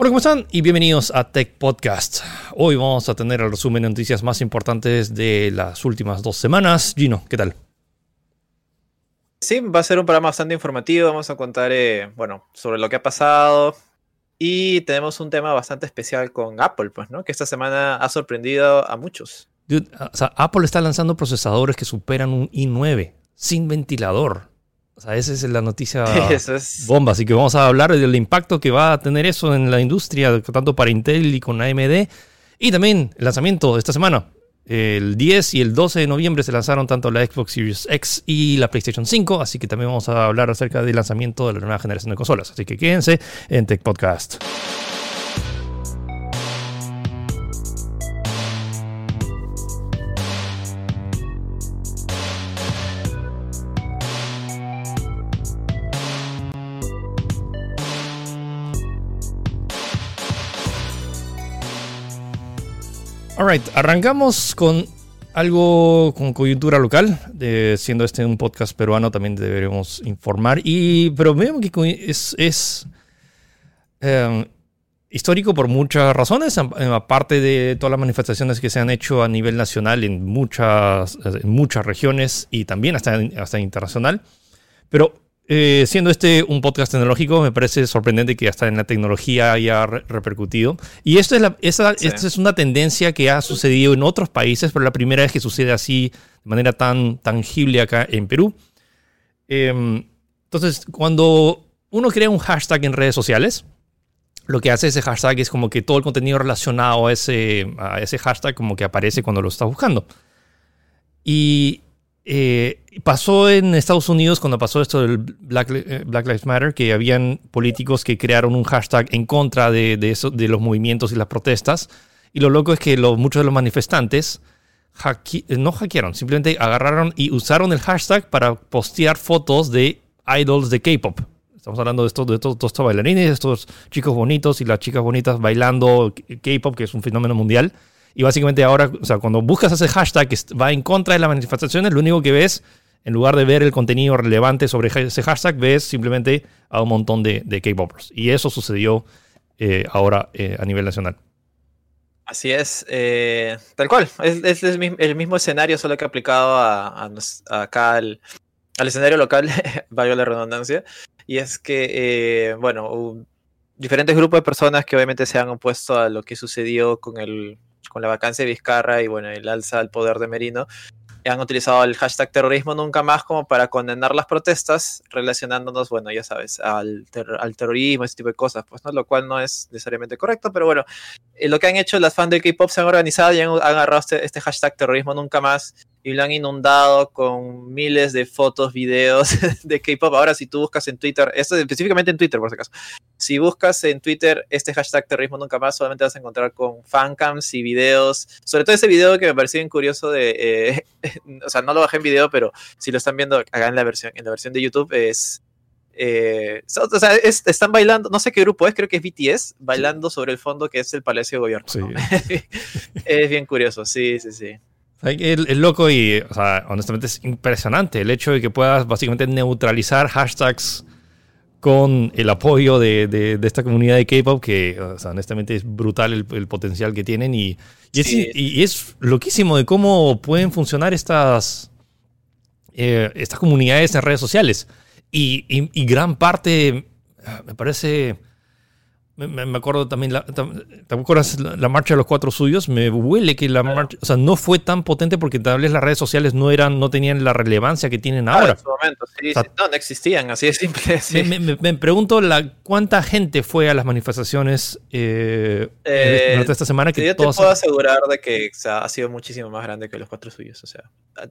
Hola, ¿cómo están? Y bienvenidos a Tech Podcast. Hoy vamos a tener el resumen de noticias más importantes de las últimas dos semanas. Gino, ¿qué tal? Sí, va a ser un programa bastante informativo. Vamos a contar, eh, bueno, sobre lo que ha pasado. Y tenemos un tema bastante especial con Apple, pues, ¿no? Que esta semana ha sorprendido a muchos. o sea, Apple está lanzando procesadores que superan un i9 sin ventilador. O sea, esa es la noticia bomba. Así que vamos a hablar del impacto que va a tener eso en la industria, tanto para Intel y con AMD. Y también el lanzamiento de esta semana. El 10 y el 12 de noviembre se lanzaron tanto la Xbox Series X y la PlayStation 5. Así que también vamos a hablar acerca del lanzamiento de la nueva generación de consolas. Así que quédense en Tech Podcast. Alright, arrancamos con algo con coyuntura local, siendo este un podcast peruano también deberemos informar, y, pero vemos que es, es em, histórico por muchas razones, aparte de todas las manifestaciones que se han hecho a nivel nacional en muchas, en muchas regiones y también hasta, hasta internacional, pero eh, siendo este un podcast tecnológico, me parece sorprendente que hasta en la tecnología haya repercutido. Y esto es, la, esa, es una tendencia que ha sucedido en otros países, pero la primera vez que sucede así de manera tan tangible acá en Perú. Em, entonces, cuando uno crea un hashtag en redes sociales, lo que hace ese hashtag es como que todo el contenido relacionado a ese, a ese hashtag como que aparece cuando lo estás buscando. Y eh, pasó en Estados Unidos cuando pasó esto del Black, eh, Lives Matter, que habían políticos que crearon un hashtag en contra de, eso, de los movimientos y las protestas. Y lo loco es que muchos de los manifestantes no hackearon, simplemente agarraron y usaron el hashtag para postear fotos de idols de K-pop. Estamos hablando de estos, de estos, estos bailarines, estos chicos bonitos y las chicas bonitas bailando K-pop, que es un fenómeno mundial. Y básicamente ahora, o sea, cuando buscas ese hashtag que va en contra de las manifestaciones, lo único que ves, en lugar de ver el contenido relevante sobre ese hashtag, ves simplemente a un montón de, de K-popers. Y eso sucedió eh, ahora eh, a nivel nacional. Así es, eh, tal cual. Es, el mismo escenario, solo que aplicado a, acá al, escenario local, vaya la redundancia. Y es que, bueno, diferentes grupos de personas que obviamente se han opuesto a lo que sucedió con el con la vacancia de Vizcarra y bueno, el alza al poder de Merino, han utilizado el hashtag terrorismo nunca más como para condenar las protestas, relacionándonos, bueno, ya sabes, al, terrorismo, ese tipo de cosas, pues, ¿no? Lo cual no es necesariamente correcto, pero bueno, eh, lo que han hecho las fans de K-pop se han organizado y han, agarrado este, este, hashtag terrorismo nunca más y lo han inundado con miles de fotos, videos de K-pop. Ahora, si tú buscas en Twitter, esto específicamente en Twitter, por si acaso, si buscas en Twitter este hashtag terrorismo nunca más, solamente vas a encontrar con fancams y videos, sobre todo ese video que me pareció bien curioso de, eh, o sea, no lo bajé en video, pero si lo están viendo acá en la versión, en la versión de YouTube es eh, o sea, están bailando, no sé qué grupo es, creo que es BTS, bailando sobre el fondo que es el Palacio de Gobierno. es bien curioso, sí, sí, sí. Es loco y, o sea, honestamente es impresionante el hecho de que puedas básicamente neutralizar hashtags con el apoyo de, esta comunidad de K-pop, que honestamente es brutal el, potencial que tienen y, y, es, loquísimo de cómo pueden funcionar estas, eh, estas comunidades en redes sociales. Y, gran parte, me parece, me, acuerdo también, la, ¿te acuerdas la, marcha de los cuatro suyos? Me huele que la marcha, o sea, no fue tan potente porque tal vez las redes sociales no eran, no tenían la relevancia que tienen ahora. En su momento, sí, no, no existían, así de simple. Me, pregunto la, cuánta gente fue a las manifestaciones eh, eh, durante esta semana. Que yo te puedo asegurar de que ha sido muchísimo más grande que los cuatro suyos, o sea,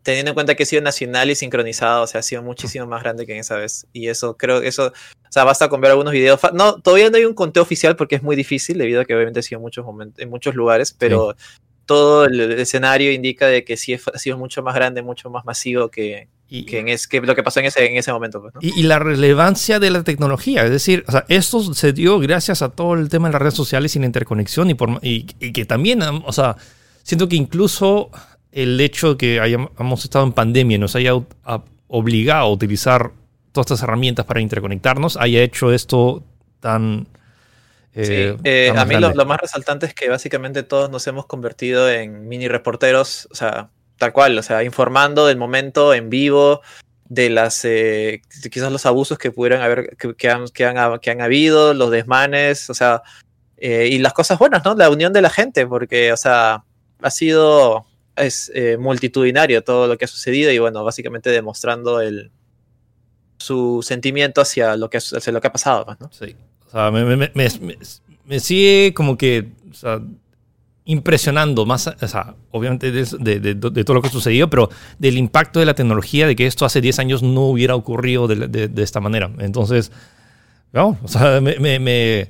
teniendo en cuenta que ha sido nacional y sincronizado, o sea, ha sido muchísimo más grande que en esa vez. Y eso, creo que eso, o sea, basta con ver algunos videos. No, todavía no hay un conteo oficial porque es muy difícil, debido a que obviamente ha sido en muchos, momentos, en muchos lugares, pero todo el, escenario indica de que sí ha sido mucho más grande, mucho más masivo que, que, en es, que lo que pasó en ese, en ese momento. Pues, y, la relevancia de la tecnología, es decir, o sea, esto se dio gracias a todo el tema de las redes sociales y la interconexión y, por, y, que también, o sea, siento que incluso el hecho de que hayamos estado en pandemia nos haya obligado a utilizar todas estas herramientas para interconectarnos haya hecho esto tan Eh, eh, a mí lo, más resaltante es que básicamente todos nos hemos convertido en mini reporteros, o sea, tal cual, o sea, informando del momento en vivo, de las eh, quizás los abusos que pudieran haber, que, han, que, han, que han habido, los desmanes, o sea, y las cosas buenas, ¿no? La unión de la gente, porque, o sea, ha sido es multitudinario todo lo que ha sucedido y bueno, básicamente demostrando el su sentimiento hacia lo que, hacia lo que ha pasado, pues, ¿no? Sí. O sea, me, sigue como que impresionando más, o sea, obviamente de, todo lo que ha sucedido, pero del impacto de la tecnología, de que esto hace 10 años no hubiera ocurrido de, esta manera. Entonces, no, o sea, me,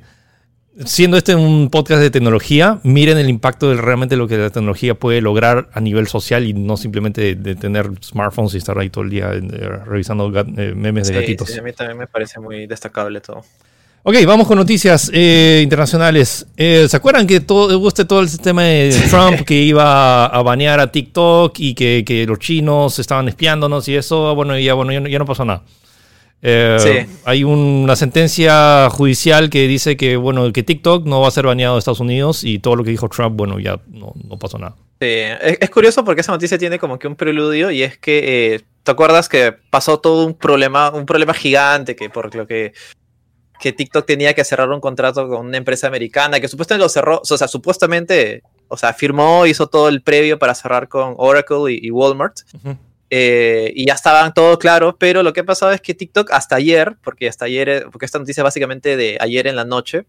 siendo este un podcast de tecnología, miren el impacto de realmente lo que la tecnología puede lograr a nivel social y no simplemente de, tener smartphones y estar ahí todo el día eh, revisando eh, memes de gatitos. Sí, a mí también me parece muy destacable todo. Ok, vamos con noticias eh, internacionales. Eh, ¿Se acuerdan que todo, guste todo el sistema de Trump que iba a banear a TikTok y que, los chinos estaban espiándonos y eso? Bueno, ya, bueno, ya, no pasó nada. Eh, hay una sentencia judicial que dice que, bueno, que TikTok no va a ser baneado en Estados Unidos y todo lo que dijo Trump, bueno, ya no, pasó nada. Sí, es, curioso porque esa noticia tiene como que un preludio y es que, ¿te acuerdas que pasó todo un problema, un problema gigante que por lo que que TikTok tenía que cerrar un contrato con una empresa americana, que supuestamente lo cerró, o sea, supuestamente, o sea, firmó, hizo todo el previo para cerrar con Oracle y, Walmart. Eh, y ya estaban todo claro, pero lo que ha pasado es que TikTok hasta ayer, porque hasta ayer, eh, porque esta noticia es básicamente de ayer en la noche,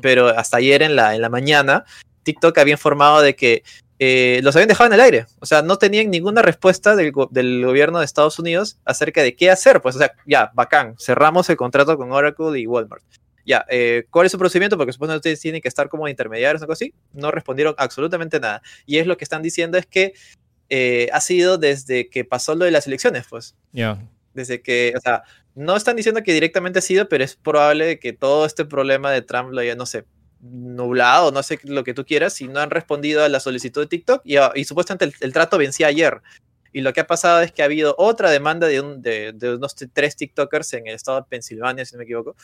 pero hasta ayer en la, en la mañana, TikTok había informado de que eh, los habían dejado en el aire. O sea, no tenían ninguna respuesta del, gobierno de Estados Unidos acerca de qué hacer. Pues, o sea, ya, bacán, cerramos el contrato con Oracle y Walmart. Ya, eh, ¿cuál es su procedimiento? Porque supongo que ustedes tienen que estar como intermediarios o algo así. No respondieron absolutamente nada. Y es lo que están diciendo es que eh, ha sido desde que pasó lo de las elecciones, pues. Ya. Desde que, o sea, no están diciendo que directamente ha sido, pero es probable que todo este problema de Trump lo haya, no sé, nublado, no sé lo que tú quieras, y no han respondido a la solicitud de TikTok y, y supuestamente el, trato vencía ayer. Y lo que ha pasado es que ha habido otra demanda de, un, de, unos tres TikTokers en el estado de Pensilvania, si no me equivoco,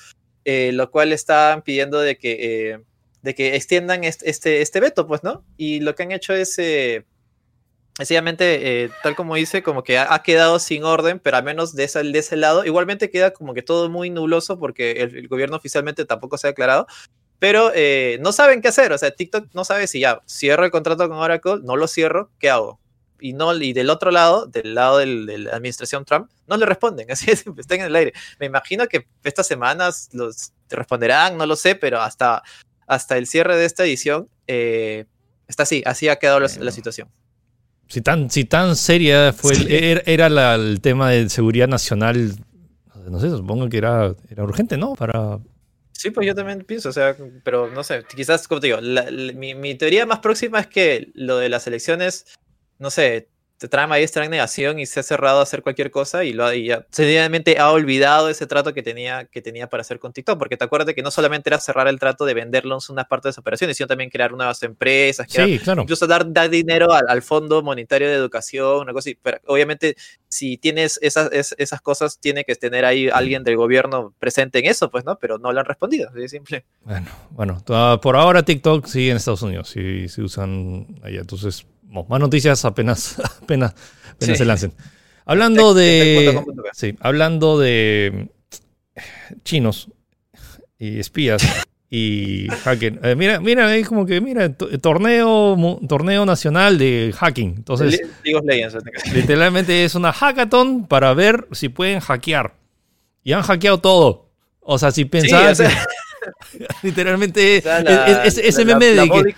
eh, lo cual están pidiendo de que, eh, de que extiendan este, este, veto, pues, ¿no? Y lo que han hecho es, eh, sencillamente, tal como dice, como que ha, quedado sin orden, pero al menos de ese, de ese lado, igualmente queda como que todo muy nubloso porque el, el gobierno oficialmente tampoco se ha declarado, pero eh, no saben qué hacer. O sea, TikTok no sabe si ya cierro el contrato con Oracle, no lo cierro, ¿qué hago? Y, no, y del otro lado, del lado de la administración Trump, no le responden. Así es, están en el aire. Me imagino que estas semanas los responderán, no lo sé, pero hasta, hasta el cierre de esta edición eh, está así, así ha quedado la, situación. Si tan, si tan seria fue era, el tema de seguridad nacional, no sé, supongo que era, era urgente, ¿no? Para Sí, pues yo también pienso, o sea, pero no sé, quizás, como te digo, mi, mi, teoría más próxima es que lo de las elecciones, no sé, te trae ahí esta negación y se ha cerrado a hacer cualquier cosa y, lo, y ya sencillamente ha olvidado ese trato que tenía, que tenía para hacer con TikTok, porque te acuerdas que no solamente era cerrar el trato de venderlos una parte de las operaciones, sino también crear nuevas empresas, sí, claro. incluso dar, dar dinero al, Fondo Monetario de Educación, una cosa así, pero obviamente si tienes esas, esas cosas, tiene que tener ahí alguien del gobierno presente en eso, pues, ¿no? Pero no lo han respondido, de simple. Bueno, bueno, por ahora TikTok sigue en Estados Unidos, si, si usan allá, entonces más noticias apenas, apenas, se lancen. Hablando de. Sí, hablando de chinos y espías y hacking. Eh, mira, mira, es como que, mira, torneo, torneo nacional de hacking. Entonces, literalmente es una hackathon para ver si pueden hackear. Y han hackeado todo. O sea, si pensabas. Literalmente, ese meme de.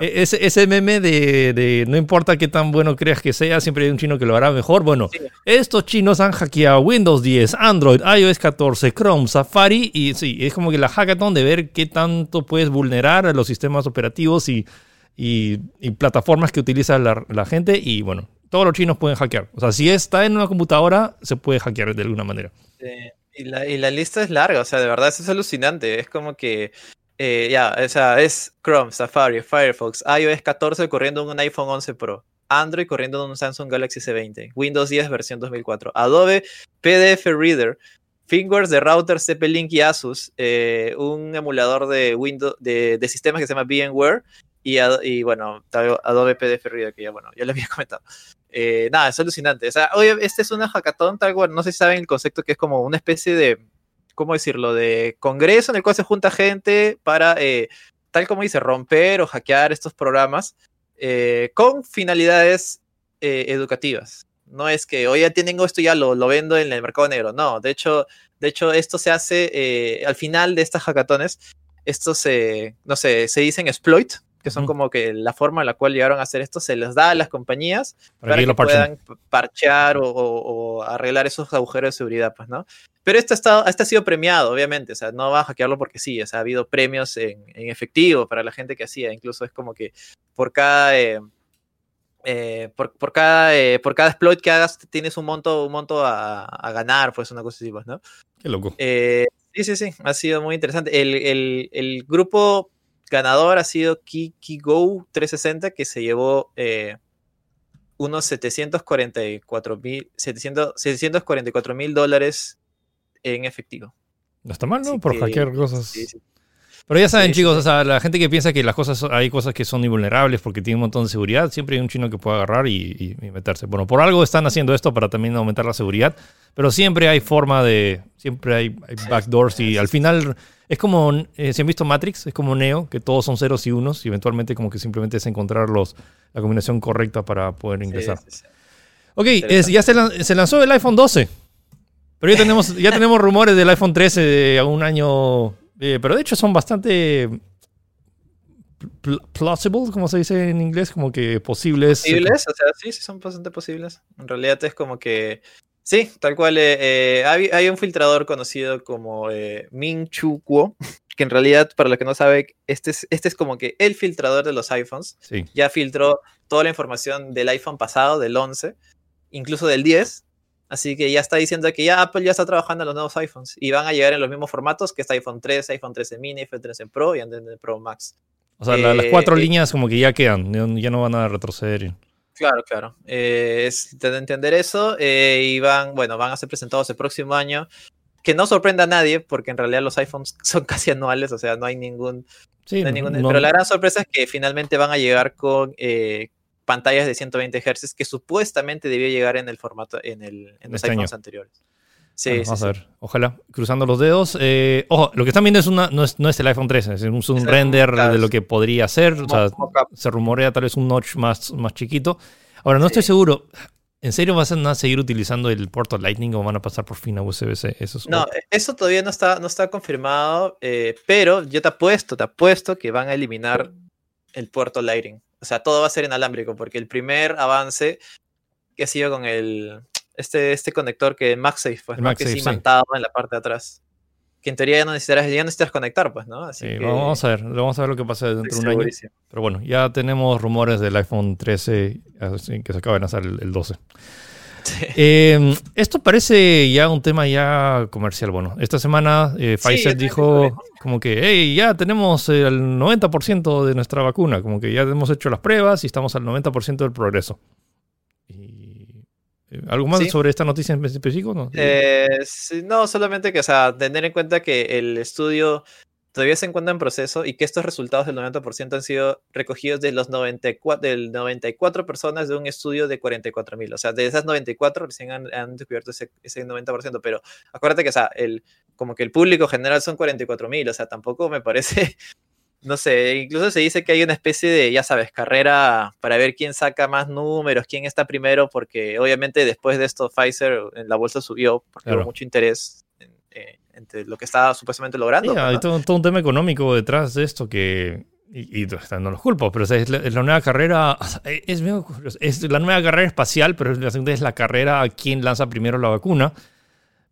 Ese, meme de, no importa qué tan bueno creas que sea, siempre hay un chino que lo hará mejor. Bueno, estos chinos han hackeado Windows 10, Android, iOS 14, Chrome, Safari. Y sí, es como que la hackathon de ver qué tanto puedes vulnerar a los sistemas operativos y, y, plataformas que utiliza la, la gente. Y bueno, todos los chinos pueden hackear. O sea, si está en una computadora, se puede hackear de alguna manera. Sí. Y la, lista es larga, o sea, de verdad eso es alucinante. Es como que, eh, ya, o sea, es Chrome, Safari, Firefox, iOS 14 corriendo en un iPhone 11 Pro, Android corriendo en un Samsung Galaxy S20, Windows 10 versión 2004, Adobe PDF Reader, firmware de routers TP-Link y Asus, eh, un emulador de Windows de, sistemas que se llama VMware y, y bueno, Adobe PDF Reader, que ya, bueno, ya lo había comentado. Eh, nada, es alucinante. O sea, oye, este es una hackathon, tal cual, no sé si saben el concepto que es como una especie de, ¿cómo decirlo?, de congreso en el cual se junta gente para, eh, tal como dice, romper o hackear estos programas con finalidades educativas. No es que, oye, tengo esto ya lo, lo vendo en el mercado negro. No, de hecho, de hecho esto se hace eh, al final de estas hackatones. Estos no sé, se dicen exploit, que son como que la forma en la cual llegaron a hacer esto se les da a las compañías para, que, puedan parchear o, arreglar esos agujeros de seguridad, pues, ¿no? Pero esto ha, estado, este ha sido premiado, obviamente, o sea, no va a hackearlo porque sí, o sea, ha habido premios en, efectivo para la gente que hacía, incluso es como que por cada... Eh, eh, por, cada, eh, por cada exploit que hagas tienes un monto, un monto a, ganar, pues una cosa así, pues, ¿no? Qué loco. Eh, sí, sí, sí, ha sido muy interesante. El, grupo ganador ha sido KikiGo 360, que se llevó unos 744 mil 744 mil dólares en efectivo. No está mal, ¿no? por hackear cosas. Sí, sí. Pero ya saben, chicos, o sea, la gente que piensa que las cosas hay cosas que son invulnerables porque tienen un montón de seguridad, siempre hay un chino que puede agarrar y, meterse. Bueno, por algo están haciendo esto para también aumentar la seguridad, pero siempre hay forma de, siempre hay, backdoors y al final es como, eh, si han visto Matrix, es como Neo, que todos son ceros y unos y eventualmente como que simplemente es encontrar los, la combinación correcta para poder ingresar. ok, ya se, se lanzó el iPhone 12. Pero ya tenemos, ya tenemos rumores del iPhone 13 de un año eh, pero de hecho son bastante plausible, como se dice en inglés, como que posibles. Posibles, o sea, sí, sí son bastante posibles. En realidad es como que, sí, tal cual. Eh, eh, hay, un filtrador conocido como Ming Chu Kuo, que en realidad, para los que no saben, este es, este es como que el filtrador de los iPhones. Sí. Ya filtró toda la información del iPhone pasado, del 11, incluso del 10, Así que ya está diciendo que ya Apple ya está trabajando en los nuevos iPhones y van a llegar en los mismos formatos que está iPhone 3, iPhone 13 mini, iPhone 13 Pro y el Pro Max. O sea, las cuatro eh, líneas como que ya quedan, ya no van a retroceder. Claro, claro. Eh, es de entender eso eh, y van, bueno, van a ser presentados el próximo año. Que no sorprenda a nadie, porque en realidad los iPhones son casi anuales, o sea, no hay ningún. Sí, ningún Pero la gran sorpresa es que finalmente van a llegar con, pantallas de 120 Hz que supuestamente debió llegar en el formato en, el, en los este iPhones anteriores. Sí, vamos a ver. Ojalá, cruzando los dedos. Eh, ojo, lo que están viendo es una, no, es, no es el iPhone 13, es un, render de lo que podría ser. O sea, se rumorea tal vez un notch más, más chiquito. Ahora, no estoy seguro. ¿En serio van a seguir utilizando el puerto Lightning o van a pasar por fin a USB-C? Eso no, eso todavía no está, no está confirmado, eh, pero yo te apuesto, te apuesto que van a eliminar el puerto Lightning. O sea, todo va a ser inalámbrico, porque el primer avance que ha sido con el este, este conector que MagSafe, pues, que es imantado en la parte de atrás. Que en teoría ya no necesitarás, ya necesitas conectar, pues, ¿no? Así sí, vamos a ver, vamos a ver lo que pasa dentro de un año. Pero bueno, ya tenemos rumores del iPhone 13 que se acaba de lanzar el, 12. Em, esto parece ya un tema ya comercial. Bueno, esta semana eh, Pfizer dijo como que, hey, ya tenemos el 90% de nuestra vacuna, como que ya hemos hecho las pruebas y estamos al 90% del progreso. Eh, ¿Algo más sobre esta noticia en específico? ¿no? Eh, no, solamente que, o sea, tener en cuenta que el estudio todavía se encuentra en proceso y que estos resultados del 90% han sido recogidos de los 94, del 94 personas de un estudio de 44.000. O sea, de esas 94 recién han, descubierto ese, ese, 90%, pero acuérdate que, o sea, el, como que el público general son 44.000, o sea, tampoco me parece, no sé, incluso se dice que hay una especie de, ya sabes, carrera para ver quién saca más números, quién está primero, porque obviamente después de esto Pfizer en la bolsa subió, porque hubo mucho interés eh, entre lo que estaba supuestamente logrando. Sí, hay todo, un tema económico detrás de esto que... Y, no los culpo, pero es, la, nueva carrera, es, es, la nueva carrera espacial, pero la segunda es la carrera a quién lanza primero la vacuna.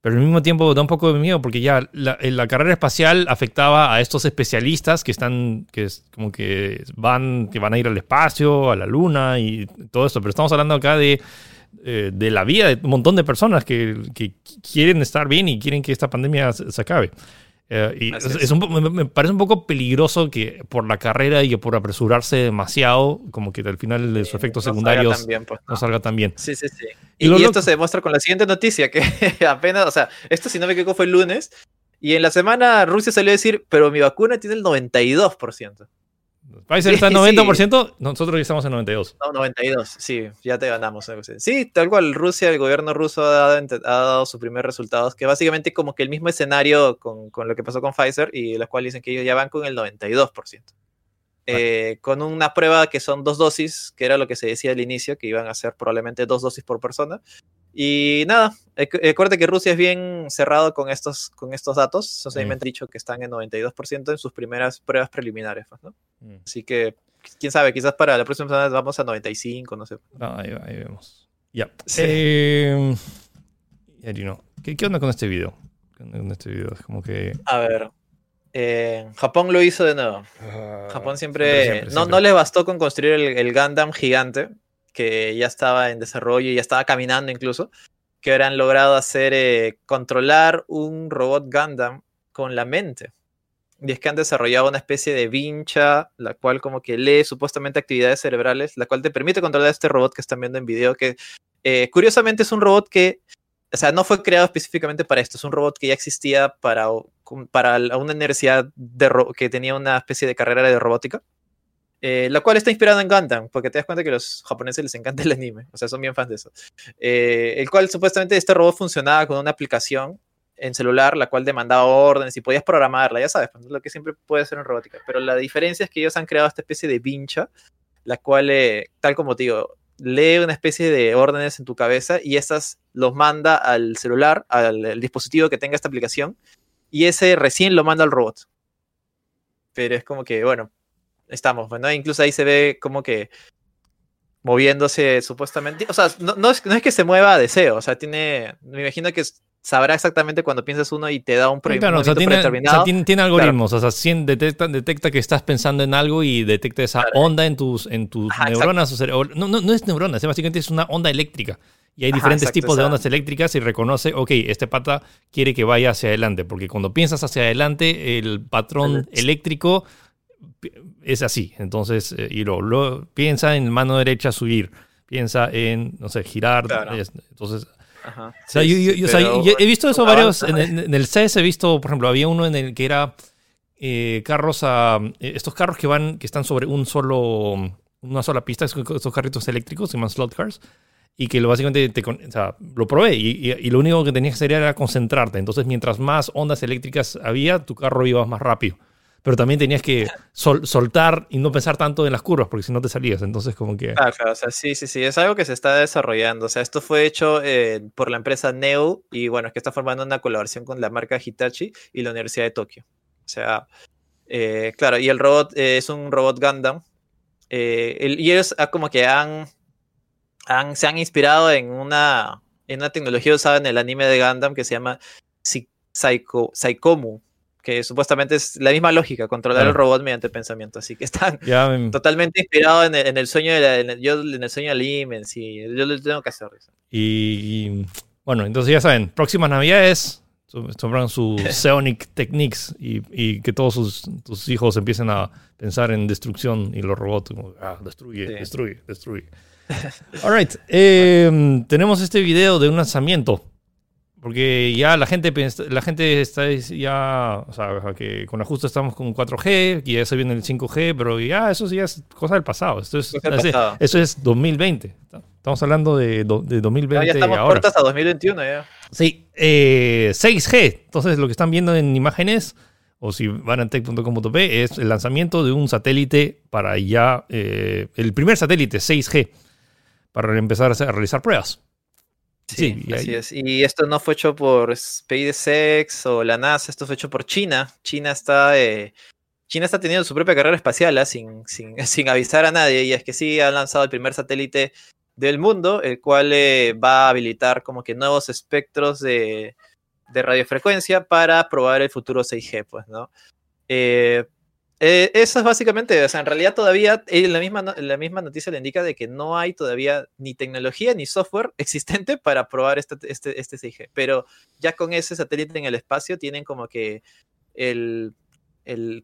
Pero al mismo tiempo da un poco de miedo porque ya la, la, carrera espacial afectaba a estos especialistas que están, que es como que van, que van a ir al espacio, a la luna y todo esto. Pero estamos hablando acá de eh, de la vida de un montón de personas que, quieren estar bien y quieren que esta pandemia se, acabe. Eh, y es, un, me, parece un poco peligroso que por la carrera y que por apresurarse demasiado, como que al final de sus efectos secundarios pues, no. salga tan bien. Sí, sí, sí. Y, esto se demuestra con la siguiente noticia, que apenas, o sea, esto si no me equivoco fue el lunes, y en la semana Rusia salió a decir, pero mi vacuna tiene el 92%. Pfizer está en 90%, nosotros ya estamos en 92%. No, 92%, sí, ya te ganamos. Sí, tal cual, Rusia, el gobierno ruso ha dado, sus primeros resultados, que básicamente como que el mismo escenario con, con, lo que pasó con Pfizer, y los cuales dicen que ellos ya van con el 92%. Eh, con una prueba que son dos dosis, que era lo que se decía al inicio, que iban a ser probablemente dos dosis por persona. Y nada, acuérdate que Rusia es bien cerrado con estos, con estos datos. Socialmente han dicho que están en 92% en sus primeras pruebas preliminares. Pues, ¿no? Mm. Así que, quién sabe, quizás para la próxima semana vamos a 95, no sé. ahí, vemos. Ya. Eh, ¿Qué, ¿Qué, onda con este video? ¿Qué onda con este video? Es como que. A ver. Eh, Japón lo hizo de nuevo. Ah, Japón siempre, no, no le bastó con construir el, el Gundam gigante que ya estaba en desarrollo y ya estaba caminando incluso, que ahora han logrado hacer eh, controlar un robot Gundam con la mente. Y es que han desarrollado una especie de vincha, la cual como que lee supuestamente actividades cerebrales, la cual te permite controlar este robot que están viendo en video, que eh, curiosamente es un robot que, o sea, no fue creado específicamente para esto, es un robot que ya existía para, para una universidad de que tenía una especie de carrera de robótica. Eh, la cual está inspirada en Gundam, porque te das cuenta que a los japoneses les encanta el anime, o sea, son bien fans de eso. Eh, el cual supuestamente este robot funcionaba con una aplicación en celular, la cual demandaba órdenes y podías programarla, ya sabes, pues, lo que siempre puede ser en robótica. Pero la diferencia es que ellos han creado esta especie de vincha, la cual, eh, tal como te digo, lee una especie de órdenes en tu cabeza y estas los manda al celular, al dispositivo que tenga esta aplicación, y ese recién lo manda al robot. Pero es como que, bueno, estamos, ¿no? Incluso ahí se ve como que moviéndose supuestamente. O sea, no, es, que se mueva a deseo, o sea, tiene. Me imagino que sabrá exactamente cuando piensas uno y te da un pre claro, o sea, tiene, tiene, algoritmos, o sea, detecta, detecta, que estás pensando en algo y detecta esa onda en tus, en tus neuronas. O no, no, no, es neuronas, básicamente es una onda eléctrica. Y hay diferentes tipos de ondas eléctricas y reconoce, ok, este pata quiere que vaya hacia adelante, porque cuando piensas hacia adelante, el patrón eléctrico es así. Entonces, eh, y lo, piensa en mano derecha subir, piensa en, no sé, girar. Entonces, he visto eso varios, en, el CES he visto, por ejemplo, había uno en el que era eh, carros a, eh, estos carros que van, que están sobre un solo, una sola pista, estos carritos eléctricos, se llaman slot cars, y que lo básicamente te, o sea, lo probé y, y, lo único que tenías que hacer era concentrarte. Entonces, mientras más ondas eléctricas había, tu carro iba más rápido pero también tenías que soltar y no pensar tanto en las curvas, porque si no te salías. Entonces, como que. Claro, o sea, sí, sí, sí, es algo que se está desarrollando. O sea, esto fue hecho eh, por la empresa Neo y bueno, es que está formando una colaboración con la marca Hitachi y la Universidad de Tokio. O sea, eh, claro, y el robot eh, es un robot Gundam. y ellos ah, como que han, han, se han inspirado en una, en una tecnología usada en el anime de Gundam que se llama Psycho, Psychomu que supuestamente es la misma lógica, controlar el robot mediante pensamiento. Así que están totalmente inspirados en el, sueño de en el, yo, en el sueño de Limen, sí, yo lo tengo que hacer. Y, bueno, entonces ya saben, próximas navidades tomarán sus Xeonic Techniques y, que todos sus, tus hijos empiecen a pensar en destrucción y los robots, como, ah, destruye, destruye, destruye. All right, eh, tenemos este video de un lanzamiento porque ya la gente, la gente está ya, o sea, que con ajuste estamos con 4G, y ya se viene el 5G, pero ya eso ya es cosa del pasado. Esto es, eso es 2020. Estamos hablando de, de 2020 ya estamos ahora. a 2021 ya. Sí, 6G. Eh, Entonces lo que están viendo en imágenes, o si van a tech.com.p, es el lanzamiento de un satélite para ya, eh, el primer satélite 6G, para empezar a realizar pruebas. Sí, así es. Y esto no fue hecho por SpaceX o la NASA, esto fue hecho por China. China está, eh, China está teniendo su propia carrera espacial ¿ah? sin, sin, avisar a nadie. Y es que sí, ha lanzado el primer satélite del mundo, el cual eh, va a habilitar como que nuevos espectros de, de radiofrecuencia para probar el futuro 6G, pues, ¿no? Eh, eh, eso es básicamente, o sea, en realidad todavía eh, la, misma, la misma noticia le indica de que no hay todavía ni tecnología ni software existente para probar este, este, este 6G, pero ya con ese satélite en el espacio tienen como que el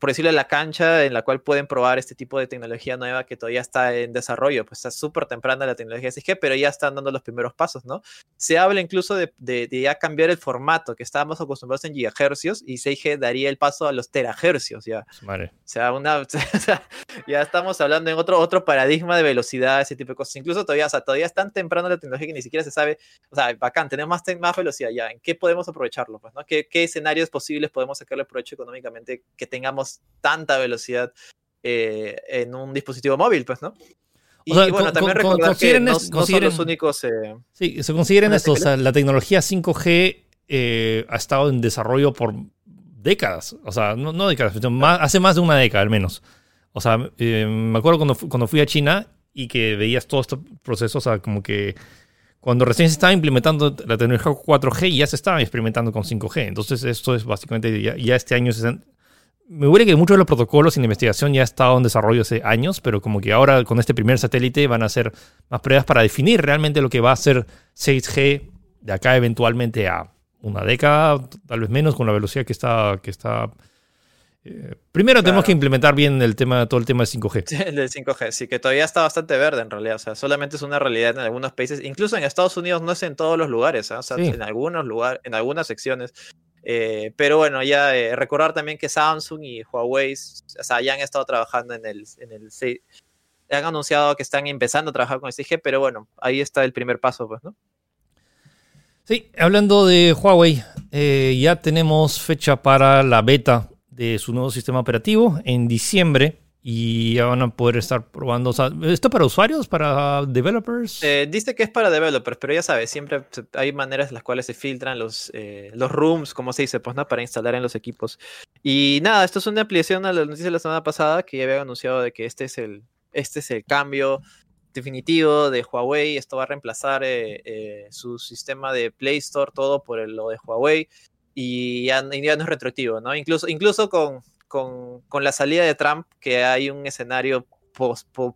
por decirlo, la cancha en la cual pueden probar este tipo de tecnología nueva que todavía está en desarrollo. Pues está súper temprana la tecnología 6G, pero ya están dando los primeros pasos, ¿no? Se habla incluso de, de, ya cambiar el formato, que estábamos acostumbrados en gigahercios y 6G daría el paso a los terahercios, ya. O sea, una, ya estamos hablando en otro, otro paradigma de velocidad, ese tipo de cosas. Incluso todavía, o sea, todavía es tan temprano la tecnología que ni siquiera se sabe, o sea, bacán, tenemos más, más velocidad ya, ¿en qué podemos aprovecharlo? Pues, ¿no? ¿Qué, ¿Qué escenarios posibles podemos sacarle provecho económicamente que tengamos tanta velocidad eh, en un dispositivo móvil, pues, ¿no? Y, bueno, también recordar que no, son los únicos... Eh, sí, se consideren esto, o sea, la tecnología 5G eh, ha estado en desarrollo por décadas, o sea, no, no décadas, hace más de una década al menos. O sea, me acuerdo cuando, cuando fui a China y que veías todos estos procesos, o sea, como que cuando recién se estaba implementando la tecnología 4G, ya se estaba experimentando con 5G. Entonces, esto es básicamente, ya, ya este año se, me huele que muchos de los protocolos en investigación ya estado en desarrollo hace años, pero como que ahora con este primer satélite van a hacer más pruebas para definir realmente lo que va a ser 6G de acá eventualmente a una década, tal vez menos, con la velocidad que está. Que está eh, primero tenemos que implementar bien el tema, todo el tema de 5G. Sí, el de 5G, sí, que todavía está bastante verde en realidad. O sea, solamente es una realidad en algunos países. Incluso en Estados Unidos no es en todos los lugares. ¿eh? O sea, en algunos lugares, en algunas secciones eh, pero bueno, ya eh, recordar también que Samsung y Huawei ya han estado trabajando en el, en el han anunciado que están empezando a trabajar con el 6G, pero bueno, ahí está el primer paso, pues, ¿no? Sí, hablando de Huawei, eh, ya tenemos fecha para la beta de su nuevo sistema operativo en diciembre y ya van a poder estar probando. ¿Esto para usuarios, para developers? Eh, dice que es para developers, pero ya sabes, siempre hay maneras en las cuales se filtran los, eh, los rooms, como se dice, pues, ¿no? Para instalar en los equipos. Y nada, esto es una ampliación a la noticia de la semana pasada que ya había anunciado de que este es el, este es el cambio definitivo de Huawei. Esto va a reemplazar eh, su sistema de Play Store, todo por lo de Huawei. Y ya, ya no es retroactivo, ¿no? Incluso, incluso con, con, la salida de Trump, que hay un escenario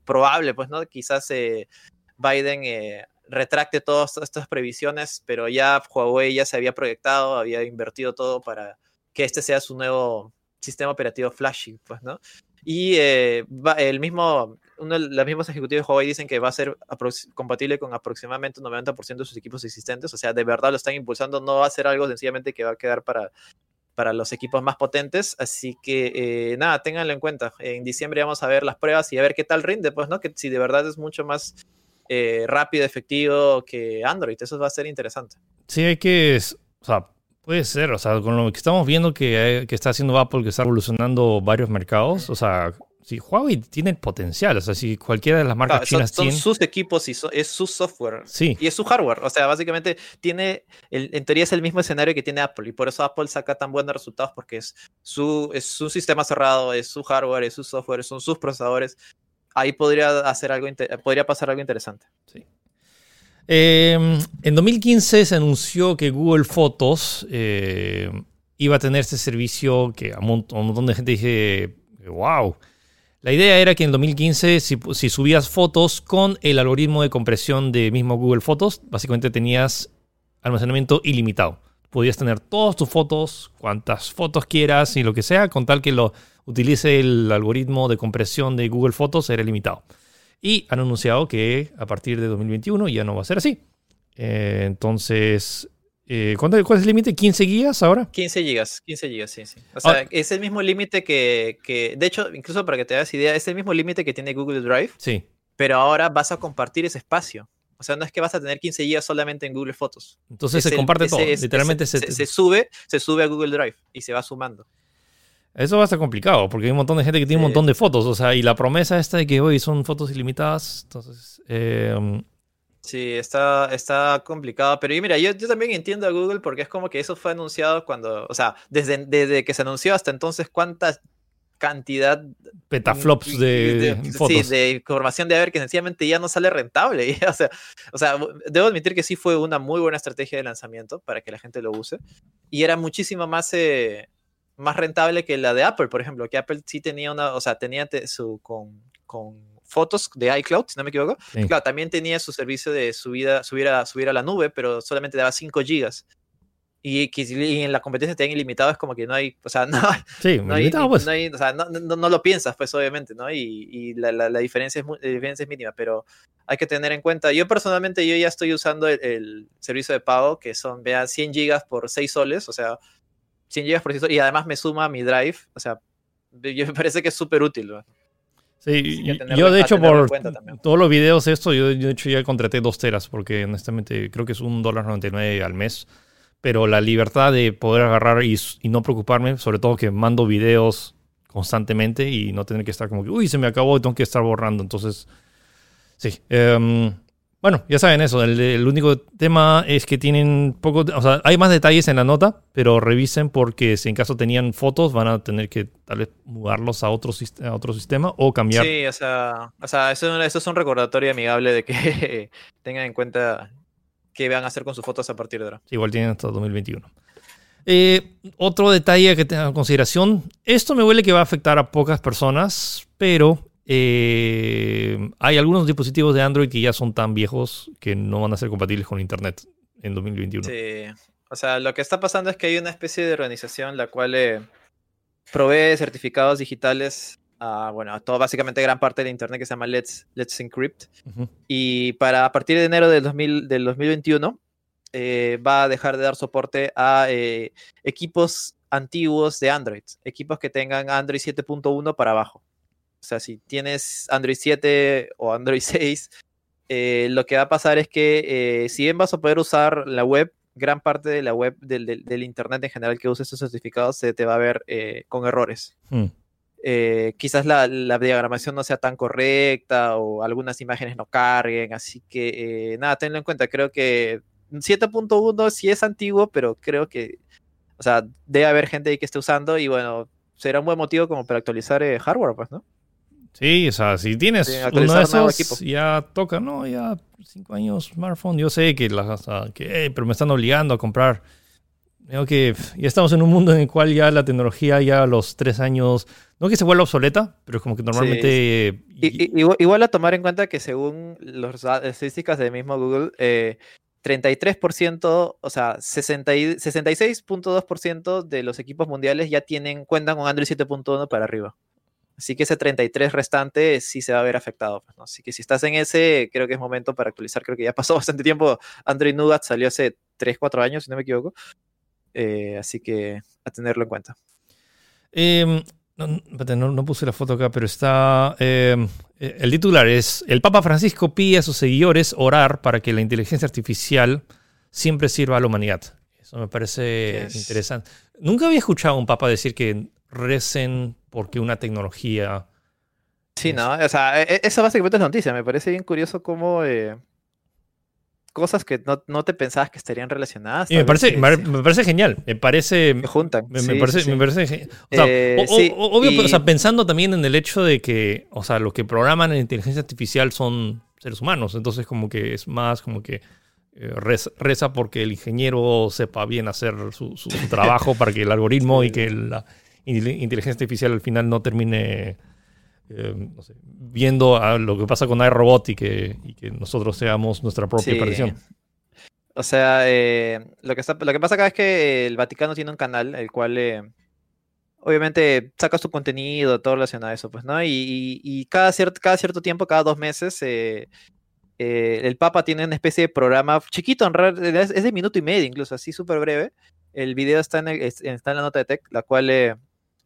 probable, pues, ¿no? Quizás eh, Biden eh, retracte todas estas previsiones, pero ya Huawei ya se había proyectado, había invertido todo para que este sea su nuevo sistema operativo flashing, pues, ¿no? Y eh, el mismo, uno de los mismos ejecutivos de Huawei dicen que va a ser compatible con aproximadamente un 90% de sus equipos existentes, o sea, de verdad lo están impulsando, no va a ser algo sencillamente que va a quedar para para los equipos más potentes. Así que eh, nada, ténganlo en cuenta. En diciembre vamos a ver las pruebas y a ver qué tal rinde, pues, ¿no? Que si de verdad es mucho más eh, rápido, efectivo que Android. Eso va a ser interesante. Sí, hay que. O sea, puede ser. O sea, con lo que estamos viendo que, que está haciendo Apple, que está evolucionando varios mercados, o sea, Sí, Huawei tiene el potencial, o sea, si cualquiera de las marcas chinas son, tiene... sus equipos y es su software. Sí. Y es su hardware, o sea, básicamente tiene, en teoría es el mismo escenario que tiene Apple y por eso Apple saca tan buenos resultados porque es su, es su sistema cerrado, es su hardware, es su software, son sus procesadores. Ahí podría, hacer algo, podría pasar algo interesante. Sí. Em, en 2015 se anunció que Google Fotos eh, iba a tener este servicio que a un, montón de gente dije, wow la idea era que en 2015, si, subías fotos con el algoritmo de compresión de mismo Google Fotos, básicamente tenías almacenamiento ilimitado. Podías tener todas tus fotos, cuantas fotos quieras y lo que sea, con tal que lo utilice el algoritmo de compresión de Google Fotos, era limitado. Y han anunciado que a partir de 2021 ya no va a ser así. Eh, entonces, eh, ¿cuál es el límite? ¿15 gigas ahora? 15 gigas, 15 gigas, sí, sí. O sea, ah. es el mismo límite que, de hecho, incluso para que te hagas idea, es el mismo límite que tiene Google Drive. Sí. Pero ahora vas a compartir ese espacio. O sea, no es que vas a tener 15 gigas solamente en Google Fotos. Entonces se comparte todo, literalmente se, se, sube, se sube a Google Drive y se va sumando. Eso va a estar complicado, porque hay un montón de gente que tiene un montón de fotos, o sea, y la promesa esta de que hoy son fotos ilimitadas, entonces... Eh, Sí, está, está complicado. Pero mira, yo, yo también entiendo a Google porque es como que eso fue anunciado cuando, o sea, desde, desde que se anunció hasta entonces, cuánta cantidad petaflops de, fotos. Sí, de información de haber que sencillamente ya no sale rentable. o, sea, o sea, debo admitir que sí fue una muy buena estrategia de lanzamiento para que la gente lo use. Y era muchísimo más, eh, más rentable que la de Apple, por ejemplo, que Apple sí tenía una, o sea, tenía su con, con fotos de iCloud, si no me equivoco. Claro, también tenía su servicio de subida, subir, a, subir a la nube, pero solamente daba 5 gigas. y, y en la competencia te dan ilimitado, es como que no hay, o sea, no, Sí, no, hay, pues. no, hay- o sea, no, no- no lo piensas, pues obviamente, ¿no? Y, y la, la- la diferencia es, la diferencia es mínima, pero hay que tener en cuenta, yo personalmente, yo ya estoy usando el, el servicio de pago, que son, vean, 100 gigas por 6 soles, o sea, 100 gigas por 6 soles, y además me suma mi drive, o sea, yo me parece que es súper útil, ¿no? Sí, yo de hecho por todos los videos esto, yo, de hecho ya contraté dos teras porque honestamente creo que es un dólar 99 al mes. Pero la libertad de poder agarrar y, y no preocuparme, sobre todo que mando videos constantemente y no tener que estar como que, uy, se me acabó y tengo que estar borrando. Entonces, sí. em, bueno, ya saben eso. El, el único tema es que tienen poco, o sea, hay más detalles en la nota, pero revisen porque si en caso tenían fotos van a tener que tal vez mudarlos a otro, a otro sistema o cambiar Sí, o sea, o sea eso, eso es un recordatorio amigable de que tengan en cuenta qué van a hacer con sus fotos a partir de ahora. Sí, igual tienen hasta 2021. Eh, otro detalle que tengan en consideración, esto me huele que va a afectar a pocas personas, pero eh, hay algunos dispositivos de Android que ya son tan viejos que no van a ser compatibles con Internet en 2021. Sí, o sea, lo que está pasando es que hay una especie de organización la cual eh, provee certificados digitales a, bueno, a todo, básicamente gran parte de Internet que se llama Let's, Let's Encrypt. Y para a partir de enero del, 2000 del 2021 eh, va a dejar de dar soporte a eh, equipos antiguos de Android, equipos que tengan Android 7.1 para abajo. O sea, si tienes Android 7 o Android 6, eh, lo que va a pasar es que eh, si bien vas a poder usar la web, gran parte de la web del, del- del Internet en general que use estos certificados se te va a ver eh, con errores Hmm. eh, quizás la, la diagramación no sea tan correcta o algunas imágenes no carguen, así que nada, tenlo en cuenta, creo que 7.1 sí es antiguo, pero creo que, o sea, debe haber gente ahí que esté usando y bueno, será un buen motivo como para actualizar hardware, pues, ¿no? Sí, o sea, si tienes Sí, uno de esos, ya toca, ¿no? Ya cinco años smartphone. Yo sé que, las, que eh, pero me están obligando a comprar. Creo que ya estamos en un mundo en el cual ya la tecnología ya a los tres años, no que se vuelva obsoleta, pero es como que normalmente... eh, Y- y- igual, igual a tomar en cuenta que según las estadísticas del mismo Google, eh, 33%, o sea, 60 y- 66.2% de los equipos mundiales ya tienen, cuentan con Android 7.1 para arriba. Así que ese 33 restante sí se va a ver afectado. pues, ¿no? Así que si estás en ese, creo que es momento para actualizar. Creo que ya pasó bastante tiempo. Android Nougat salió hace 3, 4 años, si no me equivoco. Eh, así que a tenerlo en cuenta. Eh, no, puse la foto acá, pero está. eh, eh, el titular es: El Papa Francisco pide a sus seguidores orar para que la inteligencia artificial siempre sirva a la humanidad. Eso me parece Yes. interesante. Nunca había escuchado a un Papa decir que recen porque una tecnología. Sí, Es- ¿no? O sea, e- e- esa básicamente es la noticia. Me parece bien curioso cómo eh, cosas que no, no te pensabas que estarían relacionadas. Y me parece, me, me parece genial. Me parece. se juntan. Me, Sí, me parece, sí. me parece o sea, Eh, o- o- sí, obvio, y- o sea, pensando también en el hecho de que, o sea, lo que programan en inteligencia artificial son seres humanos, entonces como que es más como que eh, reza, reza porque el ingeniero sepa bien hacer su, su- trabajo para que el algoritmo y que la inteligencia artificial al final no termine eh, no sé, viendo a lo que pasa con iRobot y que, y que nosotros seamos nuestra propia Sí. perdición. O sea, eh, lo, que está, lo que pasa acá es que el Vaticano tiene un canal, el cual eh, obviamente saca su contenido, todo relacionado a eso, pues, ¿no? Y, y- y cada, cierto, cada cierto tiempo, cada dos meses, eh, el Papa tiene una especie de programa chiquito, en realidad es, de minuto y medio, incluso así súper breve. El video está en, el- es- está en la nota de tech, la cual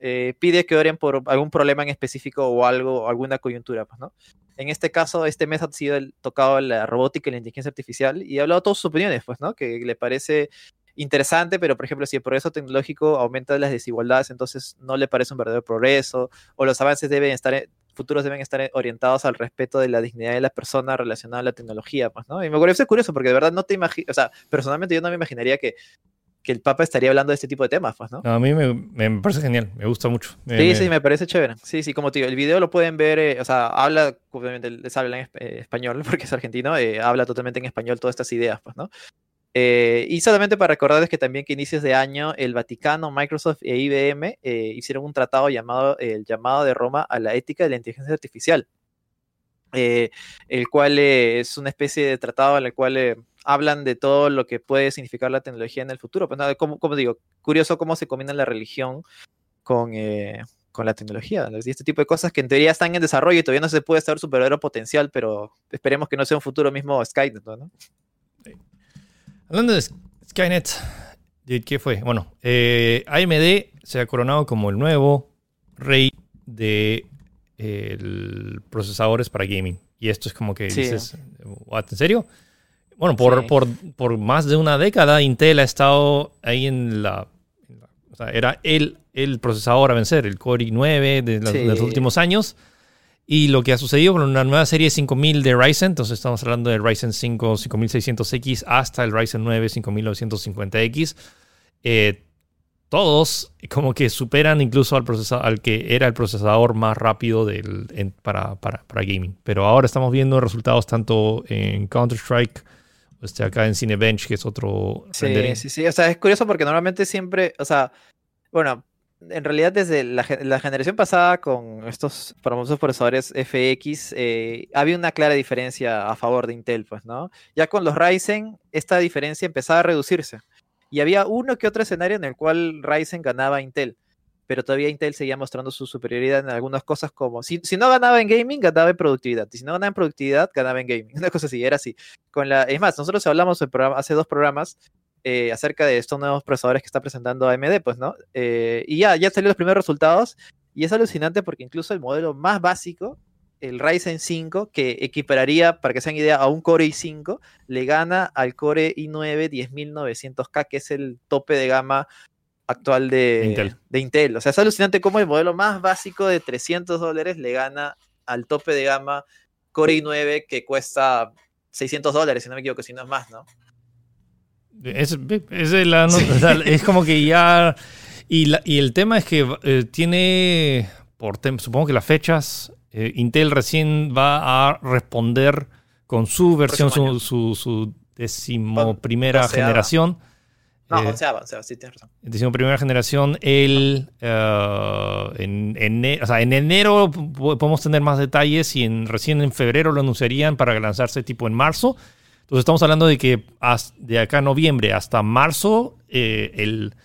eh, pide que oren por algún problema en específico o algo, alguna coyuntura, pues, ¿no? En este caso, este mes ha sido el, tocado la robótica y la inteligencia artificial y ha hablado todas sus opiniones, pues, ¿no? Que le parece interesante, pero por ejemplo, si el progreso tecnológico aumenta las desigualdades, entonces no le parece un verdadero progreso, o los avances deben estar, futuros deben estar orientados al respeto de la dignidad de la persona relacionada a la tecnología, pues, ¿no? Y me parece curioso porque de verdad no te imagino, o sea, personalmente yo no me imaginaría que, que el Papa estaría hablando de este tipo de temas, pues, ¿no? No, a mí me, me parece genial, me gusta mucho. Me- Sí, me- sí, me parece chévere. Sí, sí, como te digo, el video lo pueden ver, eh, o sea, habla, obviamente, les habla en eh, español, porque es argentino, eh, habla totalmente en español todas estas ideas, pues, ¿no? Eh, y solamente para recordarles que también que inicios de año el Vaticano, Microsoft e IBM eh, hicieron un tratado llamado el llamado de Roma a la ética de la inteligencia artificial, eh, el cual es una especie de tratado en el cual hablan de todo lo que puede significar la tecnología en el futuro. Pues, ¿no? como, como digo, curioso cómo se combina la religión con, eh, con la tecnología. Y este tipo de cosas que en teoría están en desarrollo y todavía no se puede saber su verdadero potencial, pero esperemos que no sea un futuro mismo Skynet, ¿no? Hablando de Skynet, ¿qué fue? Bueno, eh, AMD se ha coronado como el nuevo rey de procesadores para gaming. Y esto es como que dices, ¿en serio? Bueno, por, por, por, más de una década Intel ha estado ahí en la... o sea, era el, el procesador a vencer, el Core i9 de, los, últimos años. Y lo que ha sucedido con una nueva serie 5000 de Ryzen, entonces estamos hablando del Ryzen 5 5600X hasta el Ryzen 9 5950X, eh, todos como que superan incluso al, procesador, al que era el procesador más rápido del, para, para, para, gaming. Pero ahora estamos viendo resultados tanto en Counter-Strike este, acá en Cinebench, que es otro sí, Sí, sí, o sea, es curioso porque normalmente siempre, o sea, bueno, en realidad desde la, generación pasada con estos famosos procesadores FX, eh, había una clara diferencia a favor de Intel, pues, ¿no? Ya con los Ryzen, esta diferencia empezaba a reducirse. Y había uno que otro escenario en el cual Ryzen ganaba a Intel pero todavía Intel seguía mostrando su superioridad en algunas cosas como, si, si no ganaba en gaming, ganaba en productividad, y si no ganaba en productividad, ganaba en gaming, una cosa así, era así. Con la, es más, nosotros hablamos hace dos programas eh, acerca de estos nuevos procesadores que está presentando AMD, pues, ¿no? Eh, y ya, ya salieron los primeros resultados, y es alucinante porque incluso el modelo más básico, el Ryzen 5, que equipararía, para que sean idea, a un Core i5, le gana al Core i9 10900K, que es el tope de gama actual de Intel. de Intel. O sea, es alucinante cómo el modelo más básico de 300 dólares le gana al tope de gama Core i9 que cuesta 600 dólares, si no me equivoco, si no es más, ¿no? Es, es, como que ya... Y, y, el tema es que eh, tiene, por supongo que las fechas, eh, Intel recién va a responder con su versión, su, su, su decimoprimera generación no, eh, onceava, sí, tienes razón. Decimos primera generación, el, eh, en, en, o sea, en, enero podemos tener más detalles y en, recién en febrero lo anunciarían para lanzarse tipo en marzo. Entonces estamos hablando de que de acá a noviembre hasta marzo, eh, el,